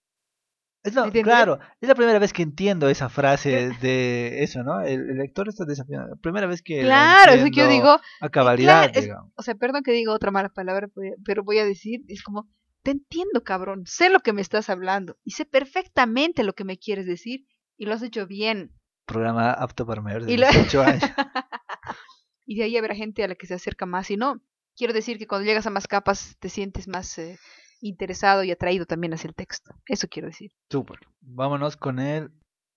Es claro, es la primera vez que entiendo esa frase de eso, ¿no? El, lector está desafiando. La primera vez que. Claro, eso que yo digo. A cabalidad, digamos. o sea, perdón que diga otra mala palabra, pero voy a decir, es como, te entiendo, cabrón, sé lo que me estás hablando y sé perfectamente lo que me quieres decir y lo has hecho bien programa apto para mayores de 18 años. *laughs* y de ahí habrá gente a la que se acerca más y no. Quiero decir que cuando llegas a más capas te sientes más eh, interesado y atraído también hacia el texto. Eso quiero decir. Súper. Vámonos con él.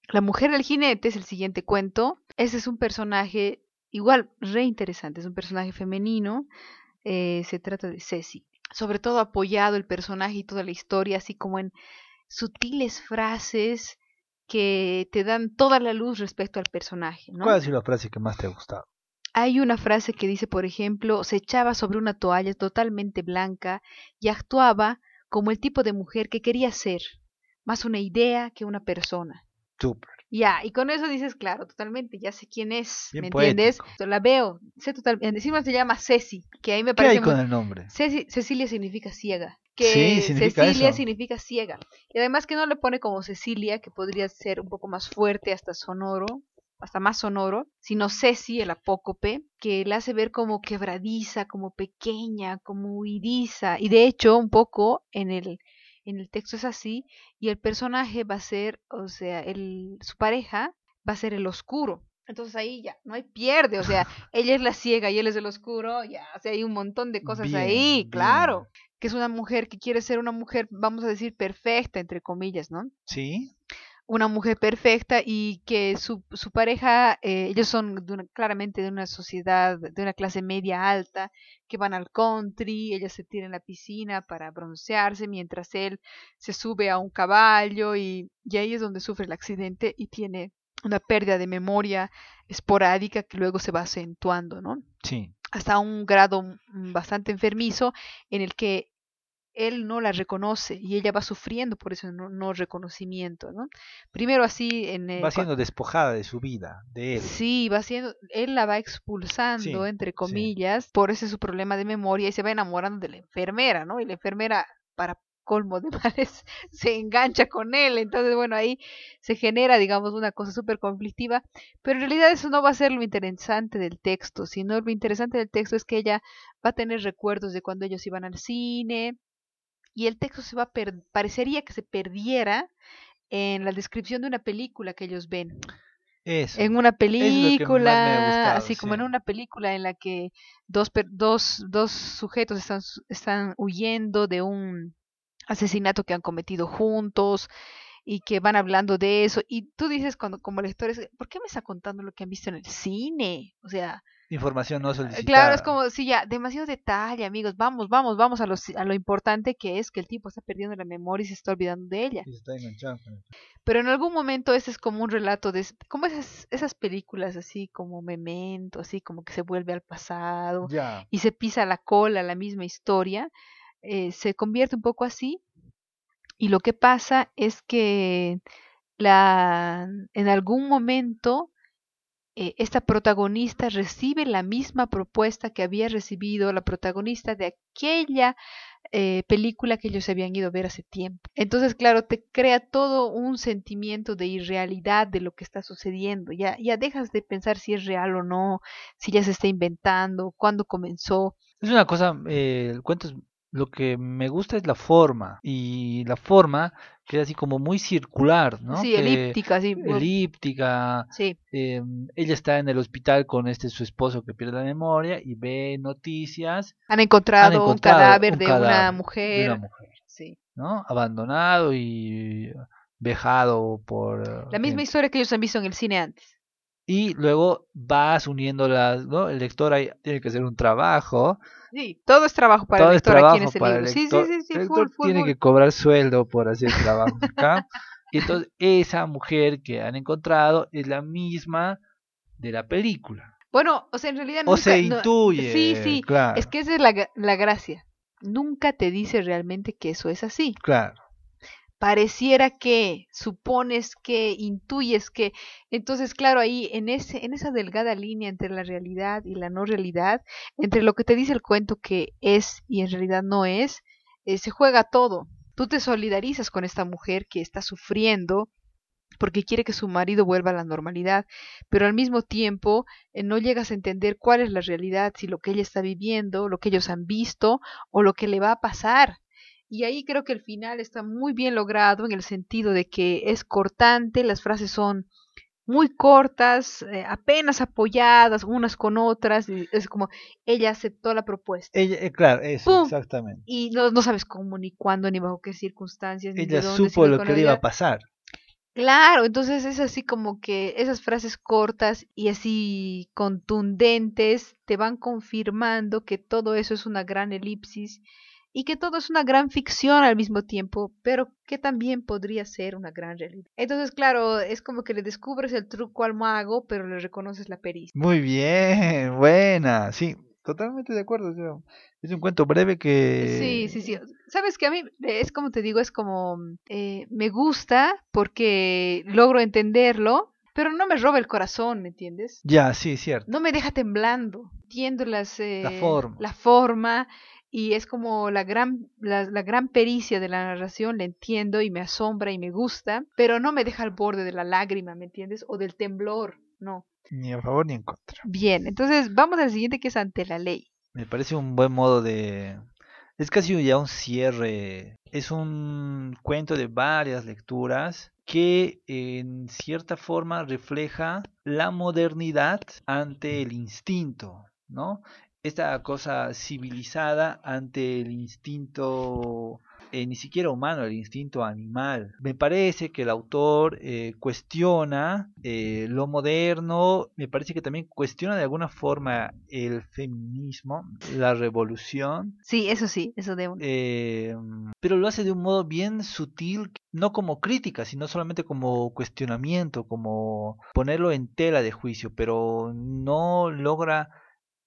La mujer del jinete es el siguiente cuento. Ese es un personaje igual re interesante. Es un personaje femenino. Eh, se trata de Ceci. Sobre todo apoyado el personaje y toda la historia, así como en sutiles frases que te dan toda la luz respecto al personaje. ¿no? ¿Cuál ha sido la frase que más te ha gustado? Hay una frase que dice, por ejemplo, se echaba sobre una toalla totalmente blanca y actuaba como el tipo de mujer que quería ser, más una idea que una persona. Súper. Ya, y con eso dices, claro, totalmente, ya sé quién es, ¿me entiendes? La veo, sé totalmente, encima se llama Ceci, que ahí me parece... ¿Qué hay con el nombre? Cecilia significa ciega que Cecilia significa ciega. Y además que no le pone como Cecilia, que podría ser un poco más fuerte, hasta sonoro, hasta más sonoro, sino Ceci, el apócope, que la hace ver como quebradiza, como pequeña, como huidiza. Y de hecho, un poco en el, en el texto es así, y el personaje va a ser, o sea, el, su pareja va a ser el oscuro. Entonces ahí ya no hay pierde, o sea, *laughs* ella es la ciega y él es el oscuro, ya, o sea, hay un montón de cosas ahí, claro que es una mujer que quiere ser una mujer, vamos a decir, perfecta, entre comillas, ¿no? Sí. Una mujer perfecta y que su, su pareja, eh, ellos son claramente de una sociedad, de una clase media alta, que van al country, ella se tira en la piscina para broncearse, mientras él se sube a un caballo y, y ahí es donde sufre el accidente y tiene una pérdida de memoria esporádica que luego se va acentuando, ¿no? Sí. Hasta un grado mm, bastante enfermizo en el que él no la reconoce y ella va sufriendo por ese no, reconocimiento, ¿no? Primero así en va siendo despojada de su vida, de él. Sí, va siendo él la va expulsando entre comillas por ese su problema de memoria y se va enamorando de la enfermera, ¿no? Y la enfermera para colmo de *laughs* males se engancha con él, entonces bueno, ahí se genera digamos una cosa súper conflictiva, pero en realidad eso no va a ser lo interesante del texto, sino lo interesante del texto es que ella va a tener recuerdos de cuando ellos iban al cine, y el texto se va a parecería que se perdiera en la descripción de una película que ellos ven. Eso, en una película, así como en una película en la que dos, dos, dos sujetos están, están huyendo de un asesinato que han cometido juntos y que van hablando de eso y tú dices cuando como lectores, ¿por qué me está contando lo que han visto en el cine? O sea, información no solicitada. Claro, es como, sí, ya, demasiado detalle, amigos, vamos, vamos, vamos a lo, a lo importante que es que el tipo está perdiendo la memoria y se está olvidando de ella. Y se está enganchando. Pero en algún momento ese es como un relato de, como esas, esas películas así como Memento, así como que se vuelve al pasado y se pisa la cola la misma historia, eh, se convierte un poco así. Y lo que pasa es que la, en algún momento eh, esta protagonista recibe la misma propuesta que había recibido la protagonista de aquella eh, película que ellos habían ido a ver hace tiempo. Entonces, claro, te crea todo un sentimiento de irrealidad de lo que está sucediendo. Ya, ya dejas de pensar si es real o no, si ya se está inventando, cuándo comenzó. Es una cosa, eh, el cuento es lo que me gusta es la forma y la forma que es así como muy circular, ¿no? Sí, elíptica, sí. Elíptica. Sí. Eh, ella está en el hospital con este su esposo que pierde la memoria y ve noticias. Han encontrado, un cadáver, de, una mujer. de una mujer. Sí. ¿No? Abandonado y vejado por... La misma historia que ellos han visto en el cine antes y luego vas uniéndolas, ¿no? El lector ahí tiene que hacer un trabajo. Sí, todo es trabajo para el lector aquí en ese libro. sí, sí, sí, sí, el lector tiene que cobrar sueldo por hacer trabajo acá. y entonces esa mujer que han encontrado es la misma de la película. Bueno, o sea, en realidad nunca, O se intuye. sí, sí, claro. es que esa es la, la gracia. Nunca te dice realmente que eso es así. Claro pareciera que, supones que, intuyes que. Entonces, claro, ahí en, ese, en esa delgada línea entre la realidad y la no realidad, entre lo que te dice el cuento que es y en realidad no es, eh, se juega todo. Tú te solidarizas con esta mujer que está sufriendo porque quiere que su marido vuelva a la normalidad, pero al mismo tiempo eh, no llegas a entender cuál es la realidad, si lo que ella está viviendo, lo que ellos han visto o lo que le va a pasar. Y ahí creo que el final está muy bien logrado en el sentido de que es cortante, las frases son muy cortas, eh, apenas apoyadas unas con otras, es como ella aceptó la propuesta. Ella, eh, claro, eso, exactamente. Y no, no, sabes cómo, ni cuándo, ni bajo qué circunstancias. Ella supo lo que le iba a pasar. Claro, entonces es así como que esas frases cortas y así contundentes te van confirmando que todo eso es una gran elipsis y que todo es una gran ficción al mismo tiempo, pero que también podría ser una gran realidad. Entonces, claro, es como que le descubres el truco al mago, pero le reconoces la pericia. Muy bien, buena, sí, totalmente de acuerdo. Es un cuento breve que... Sí, sí, sí. Sabes que a mí es como te digo, es como eh, me gusta porque logro entenderlo, pero no me roba el corazón, ¿me entiendes? Ya, sí, cierto. No me deja temblando. Entiendo las, eh, la forma. La forma y es como la gran, la, gran pericia de la narración, la entiendo y me asombra y me gusta, pero no me deja al borde de la lágrima, ¿me entiendes? O del temblor, no. Ni a favor ni en contra. Bien, entonces vamos al siguiente que es ante la ley. Me parece un buen modo de... Es casi ya un cierre. Es un cuento de varias lecturas que en cierta forma refleja la modernidad ante el instinto, ¿no? Esta cosa civilizada ante el instinto eh, ni siquiera humano, el instinto animal. Me parece que el autor eh, cuestiona eh, lo moderno, me parece que también cuestiona de alguna forma el feminismo, la revolución. Sí, eso sí, eso de un... pero lo hace de un modo bien sutil, no como crítica, sino solamente como cuestionamiento, como ponerlo en tela de juicio, pero no logra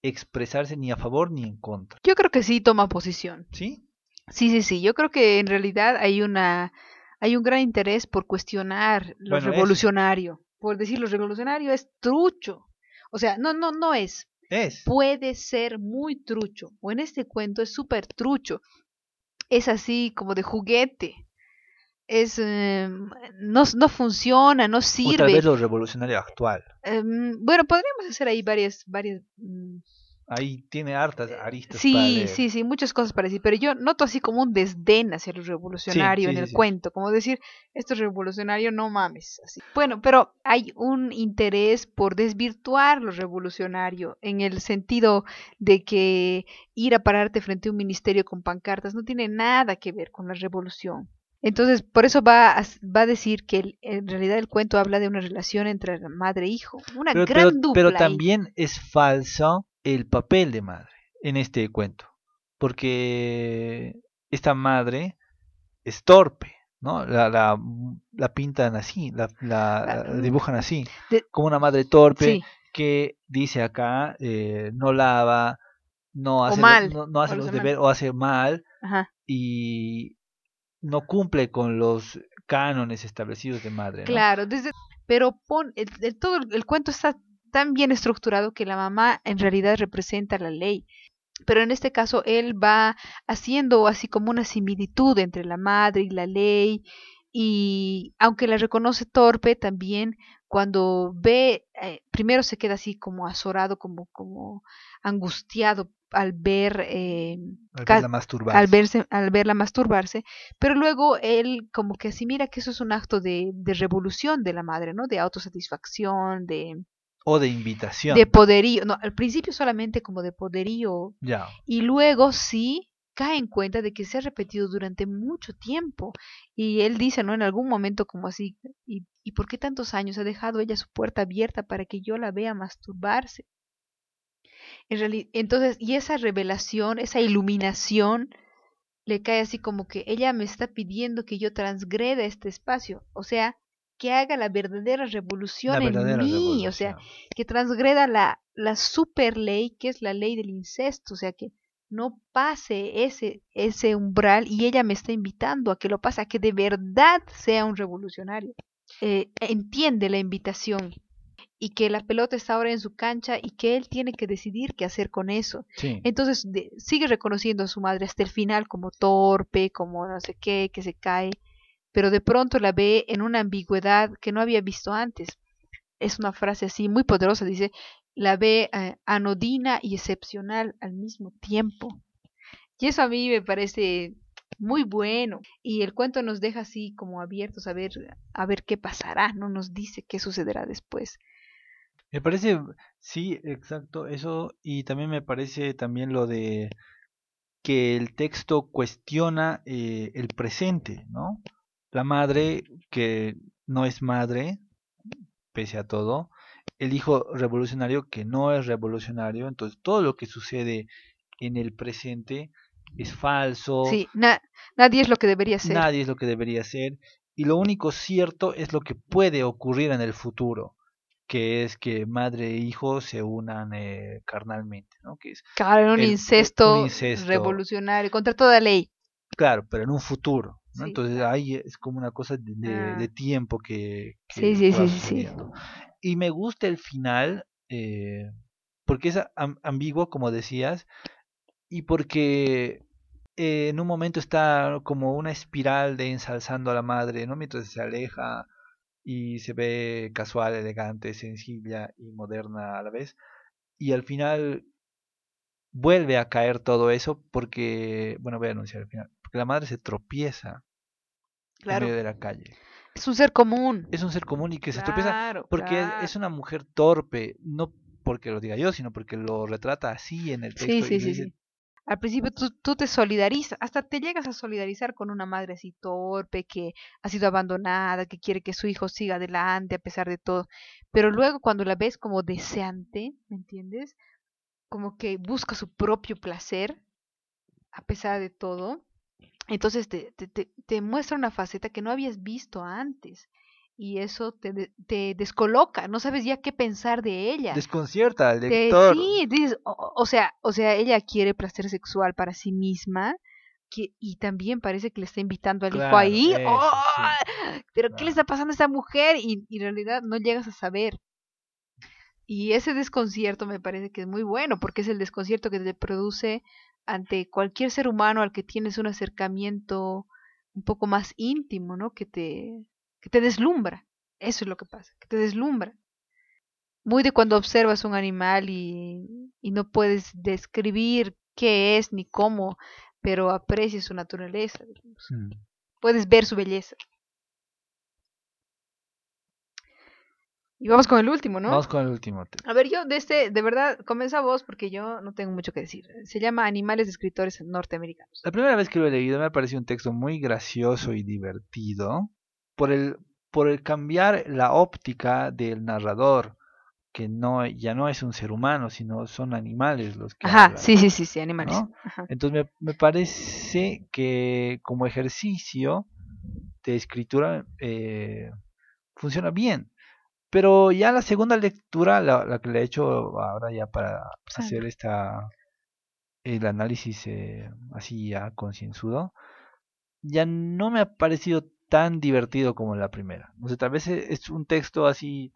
expresarse ni a favor ni en contra. Yo creo que sí toma posición. ¿Sí? Sí, sí, sí. Yo creo que en realidad hay una hay un gran interés por cuestionar lo revolucionario. Por decir lo revolucionario es trucho. O sea, no, no, no es. Es. Puede ser muy trucho. O en este cuento es súper trucho. Es así como de juguete es em, no, no funciona, no sirve. O tal vez lo revolucionario actual. Em, bueno, podríamos hacer ahí varias, varias mm, Ahí tiene hartas aristas. Sí, sí, sí, muchas cosas para decir, pero yo noto así como un desdén hacia lo revolucionario en el cuento, como decir, esto es revolucionario, no mames. Así. Bueno, pero hay un interés por desvirtuar lo revolucionario en el sentido de que ir a pararte frente a un ministerio con pancartas no tiene nada que ver con la revolución. Entonces, por eso va a, va a decir que en realidad el cuento habla de una relación entre madre e hijo. Una gran pero, dupla. Pero también es falso el papel de madre en este cuento. Porque esta madre es torpe, ¿no? La, la, la pintan así, la, la, dibujan así. como una madre torpe que dice acá, eh, no lava, no hace, no, hace los deberes o hace mal. Y no cumple con los cánones establecidos de madre. Claro, desde, pero pon, el, todo el, cuento está tan bien estructurado que la mamá en realidad representa la ley. Pero en este caso él va haciendo así como una similitud entre la madre y la ley y aunque la reconoce torpe también cuando ve eh, primero se queda así como azorado como como angustiado al ver eh, al, verla masturbarse. al verse al verla masturbarse pero luego él como que así mira que eso es un acto de, de revolución de la madre no de autosatisfacción de o de invitación. de poderío no al principio solamente como de poderío ya. y luego sí cae en cuenta de que se ha repetido durante mucho tiempo. Y él dice, ¿no? En algún momento como así, ¿y, ¿y por qué tantos años ha dejado ella su puerta abierta para que yo la vea masturbarse? En realidad, entonces, y esa revelación, esa iluminación, le cae así como que ella me está pidiendo que yo transgreda este espacio, o sea, que haga la verdadera revolución en mí, o sea, que transgreda la, la super ley que es la ley del incesto, o sea, que no pase ese, ese umbral y ella me está invitando a que lo pase, a que de verdad sea un revolucionario. Eh, entiende la invitación y que la pelota está ahora en su cancha y que él tiene que decidir qué hacer con eso. Entonces sigue reconociendo a su madre hasta el final como torpe, como no sé qué, que se cae, pero de pronto la ve en una ambigüedad que no había visto antes. Es una frase así muy poderosa, dice, la ve eh, anodina y excepcional al mismo tiempo. Y eso a mí me parece muy bueno. Y el cuento nos deja así como abiertos a ver, a ver qué pasará, no nos dice qué sucederá después. Me parece, sí, exacto, eso, y también me parece también lo de que el texto cuestiona eh, el presente, ¿no? La madre que no es madre, pese a todo, el hijo revolucionario que no es revolucionario, entonces todo lo que sucede en el presente es falso. Sí, nadie es lo que debería ser. Nadie es lo que debería ser. Y lo único cierto es lo que puede ocurrir en el futuro, que es que madre e hijo se unan eh, carnalmente, ¿no? Que es claro, un, incesto revolucionario, contra toda ley. Claro, pero en un futuro. ¿no? Entonces ahí es como una cosa de, ah. tiempo que, sí, sí, sí, sí, y me gusta el final, eh, porque es ambiguo, como decías, y porque eh, en un momento está como una espiral de ensalzando a la madre, ¿no? Mientras se aleja y se ve casual, elegante, sencilla y moderna a la vez. Y al final vuelve a caer todo eso porque, bueno, voy a anunciar al final, porque la madre se tropieza en medio de la calle. Es un ser común. Es un ser común y que se tropieza porque es una mujer torpe, no porque lo diga yo, sino porque lo retrata así en el texto. Sí, sí, sí, Al principio tú, tú, te solidarizas, hasta te llegas a solidarizar con una madre así torpe, que ha sido abandonada, que quiere que su hijo siga adelante a pesar de todo. Pero luego cuando la ves como deseante, ¿me entiendes? Como que busca su propio placer, a pesar de todo, entonces te, te, te, muestra una faceta que no habías visto antes y eso te, te descoloca, no sabes ya qué pensar de ella. Desconcierta al lector. sí, dices, o, sea, o sea, ella quiere placer sexual para sí misma que, y también parece que le está invitando al hijo ahí. ¡Ah! Pero ¿qué le está pasando a esta mujer? Y, y en realidad no llegas a saber. Y ese desconcierto me parece que es muy bueno, porque es el desconcierto que te produce ante cualquier ser humano al que tienes un acercamiento un poco más íntimo, ¿no? Que te, que te deslumbra. Eso es lo que pasa, que te deslumbra. Muy de cuando observas un animal y, y no puedes describir qué es ni cómo, pero aprecias su naturaleza. Mm. Puedes ver su belleza. Y vamos con el último, ¿no? Vamos con el último. A ver, yo de este, de verdad, comienza vos porque yo no tengo mucho que decir. Se llama Animales de escritores norteamericanos. La primera vez que lo he leído me ha parecido un texto muy gracioso y divertido por el, por el cambiar la óptica del narrador, que no ya no es un ser humano, sino son animales los que Ajá, sí, sí, sí, sí, animales. Entonces me, me parece que como ejercicio de escritura eh, funciona bien pero ya la segunda lectura, la, que le he hecho ahora ya para hacer esta el análisis eh, así ya concienzudo, ya no me ha parecido tan divertido como la primera. O sea, tal vez e, es un texto así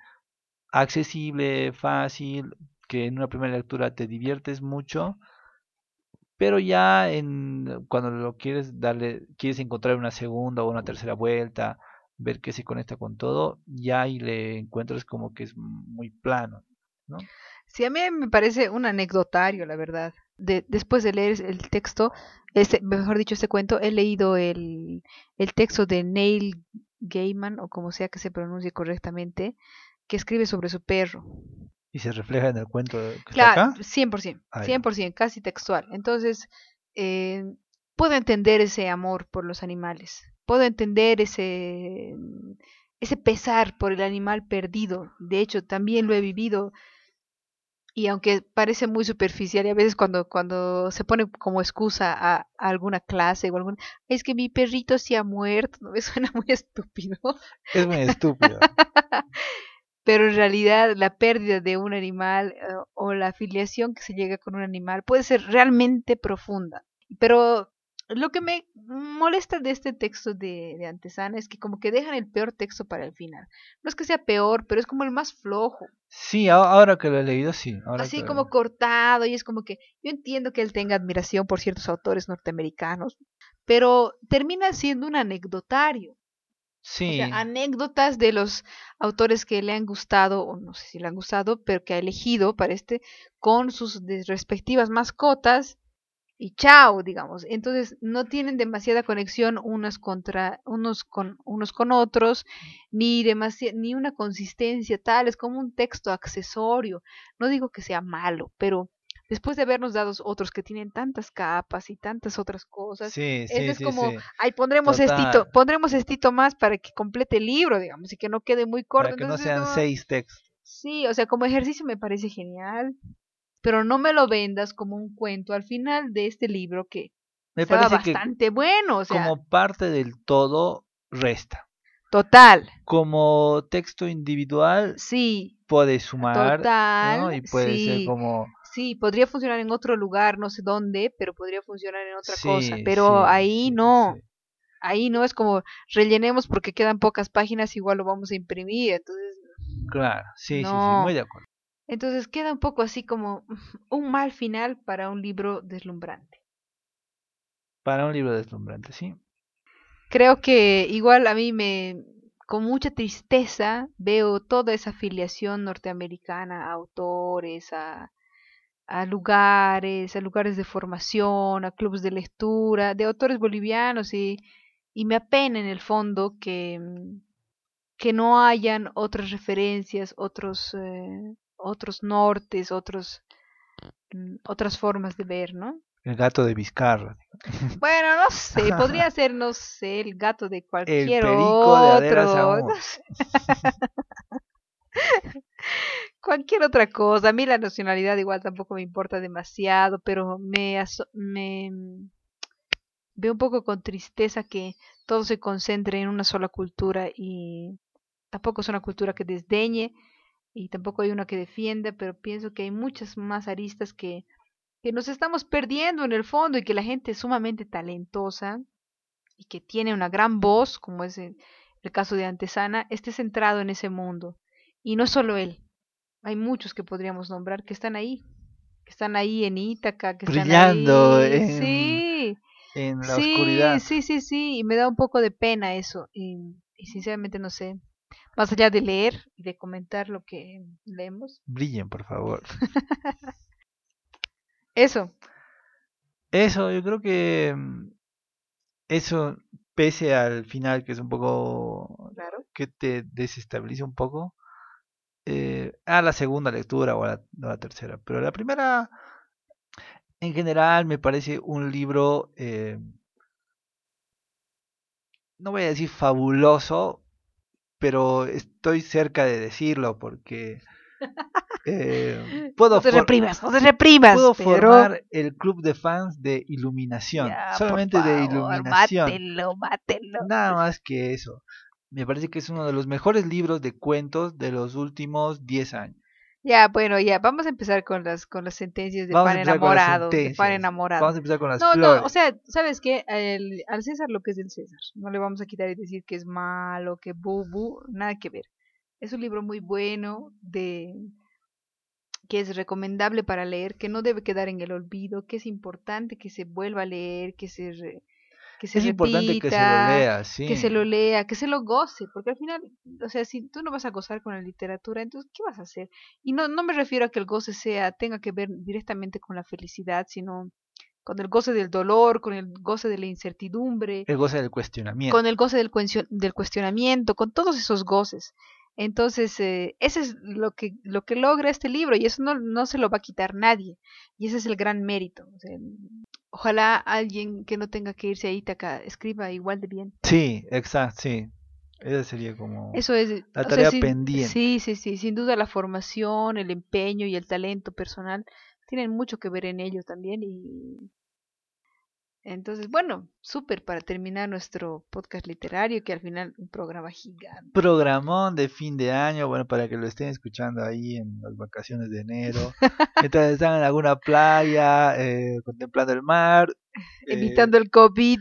accesible, fácil, que en una primera lectura te diviertes mucho, pero ya en cuando lo quieres darle, quieres encontrar una segunda o una tercera vuelta, ver que se conecta con todo, ya ahí le encuentras como que es muy plano, ¿no? Sí, a mí me parece un anecdotario, la verdad. De, después de leer el texto, este, mejor dicho, este cuento, he leído el, el texto de Neil Gaiman, o como sea que se pronuncie correctamente, que escribe sobre su perro. ¿Y se refleja en el cuento que claro, está acá? 100%, 100%, casi textual. Entonces, eh, puedo entender ese amor por los animales, puedo entender ese, ese pesar por el animal perdido. De hecho, también lo he vivido y aunque parece muy superficial y a veces cuando, cuando se pone como excusa a, alguna clase o algún es que mi perrito se ha muerto, ¿no? *laughs* me suena muy estúpido. Es muy estúpido. *laughs* Pero en realidad la pérdida de un animal eh, o la afiliación que se llega con un animal puede ser realmente profunda. Pero lo que me molesta de este texto de, de, Antesana es que como que dejan el peor texto para el final. No es que sea peor, pero es como el más flojo. Sí, ahora que lo he leído, sí. Así como cortado y es como que yo entiendo que él tenga admiración por ciertos autores norteamericanos, pero termina siendo un anecdotario. Sí. O sea, anécdotas de los autores que le han gustado, o no sé si le han gustado, pero que ha elegido para este, con sus respectivas mascotas y chao, digamos. Entonces no tienen demasiada conexión unos contra unos con unos con otros, ni ni una consistencia tal, es como un texto accesorio. No digo que sea malo, pero después de habernos dado otros que tienen tantas capas y tantas otras cosas, es como, ay, pondremos estito, pondremos estito más para que complete el libro, digamos, y que no quede muy corto. Para que no sean seis textos. Sí, o sea, como ejercicio me parece genial, pero no me lo vendas como un cuento al final de este libro que me parece bastante bueno. O sea, como parte del todo resta. Total. Como texto individual, sí. Puede sumar. Total. Y puede ser como. Sí, podría funcionar en otro lugar, no sé dónde, pero podría funcionar en otra cosa. Pero ahí no. Ahí no es como rellenemos porque quedan pocas páginas, igual lo vamos a imprimir. Entonces. Claro, sí, sí, sí, muy de acuerdo. Entonces queda un poco así como *laughs* un mal final para un libro deslumbrante. Para un libro deslumbrante, sí. Creo que igual a mí me, con mucha tristeza, veo toda esa afiliación norteamericana a autores, a, a lugares, a lugares de formación, a clubes de lectura, de autores bolivianos y, y me apena en el fondo que, que no hayan otras referencias, otros, eh, otros nortes, otros, mm, otras formas de ver, ¿no? El gato de Vizcarra. Bueno, no sé, podría *laughs* ser, no sé, el gato de cualquier el perico De no *laughs* cualquier otra cosa. A mí la nacionalidad igual tampoco me importa demasiado, pero me, me mm, veo un poco con tristeza que todo se concentre en una sola cultura y tampoco es una cultura que desdeñe y tampoco hay una que defienda, pero pienso que hay muchas más aristas que, que nos estamos perdiendo en el fondo y que la gente es sumamente talentosa y que tiene una gran voz, como es el, caso de Antesana, esté centrado en ese mundo. Y no solo él, hay muchos que podríamos nombrar que están ahí, que están ahí en Ítaca, que Brillando están ahí. En, sí. en la oscuridad. Sí, sí, sí, y me da un poco de pena eso. Y, y sinceramente no sé, más allá de leer y de comentar lo que leemos. Brillen, por favor. *laughs* eso. Eso, yo creo que mm, eso, pese al final que es un poco... Claro. que te desestabiliza un poco, eh, a la segunda lectura o a la, tercera. Pero la primera, en general, me parece un libro... Eh, no voy a decir fabuloso, pero estoy cerca de decirlo porque eh, *laughs* puedo no te reprimas, no te reprimas. Puedo formar el club de fans de Iluminación, solamente de Iluminación. Mátelo, mátelo. Nada *laughs* más que eso. Me parece que es uno de los mejores libros de cuentos de los últimos 10 años. Ya, bueno, ya, vamos a empezar con las con las sentencias de pan enamorado, de pan enamorado. Vamos a empezar con las no, flores. No, o sea, ¿sabes qué? El, al César lo que es del César. No le vamos a quitar y decir que es malo, que bubu, nada que ver. Es un libro muy bueno, de que es recomendable para leer, que no debe quedar en el olvido, que es importante que se vuelva a leer, que se que se es importante que se lo lea, sí. Que se lo lea, que se lo goce, porque al final, o sea, si tú no vas a gozar con la literatura, entonces, ¿qué vas a hacer? Y no, no me refiero a que el goce sea, tenga que ver directamente con la felicidad, sino con el goce del dolor, con el goce de la incertidumbre. El goce del cuestionamiento. Con el goce del, del cuestionamiento, con todos esos goces. Entonces, eh, ese es lo que, lo que logra este libro y eso no, no se lo va a quitar nadie. Y ese es el gran mérito. O sea, ojalá alguien que no tenga que irse a Ítaca escriba igual de bien. Sí, exacto, sí. Esa sería como Eso es, la tarea pendiente. Sí, sí, sí. Sin duda la formación, el empeño y el talento personal tienen mucho que ver en ello también y entonces, bueno, súper para terminar nuestro podcast literario, que al final un programa gigante. Programón de fin de año, bueno, para que lo estén escuchando ahí en las vacaciones de enero. *laughs* Mientras están en alguna playa, eh, contemplando el mar. Evitando el COVID.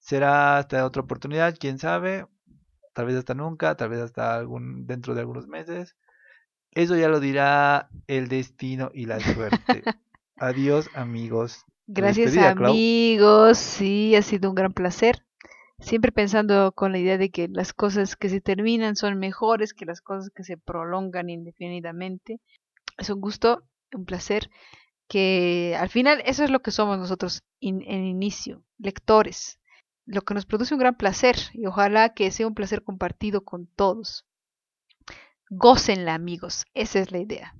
Será hasta otra oportunidad, quién sabe. Tal vez hasta nunca, tal vez hasta algún dentro de algunos meses. Eso ya lo dirá el destino y la suerte. *laughs* Adiós, amigos. Gracias amigos, sí, ha sido un gran placer. Siempre pensando con la idea de que las cosas que se terminan son mejores que las cosas que se prolongan indefinidamente. Es un gusto, un placer, que al final eso es lo que somos nosotros en inicio, lectores, lo que nos produce un gran placer y ojalá que sea un placer compartido con todos. Gócenla amigos, esa es la idea.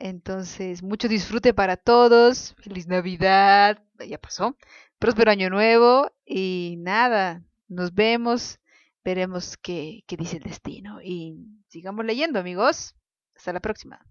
Entonces, mucho disfrute para todos. Feliz Navidad. Ya pasó. Próspero Año Nuevo. Y nada, nos vemos. Veremos qué, qué dice el destino. Y sigamos leyendo, amigos. Hasta la próxima.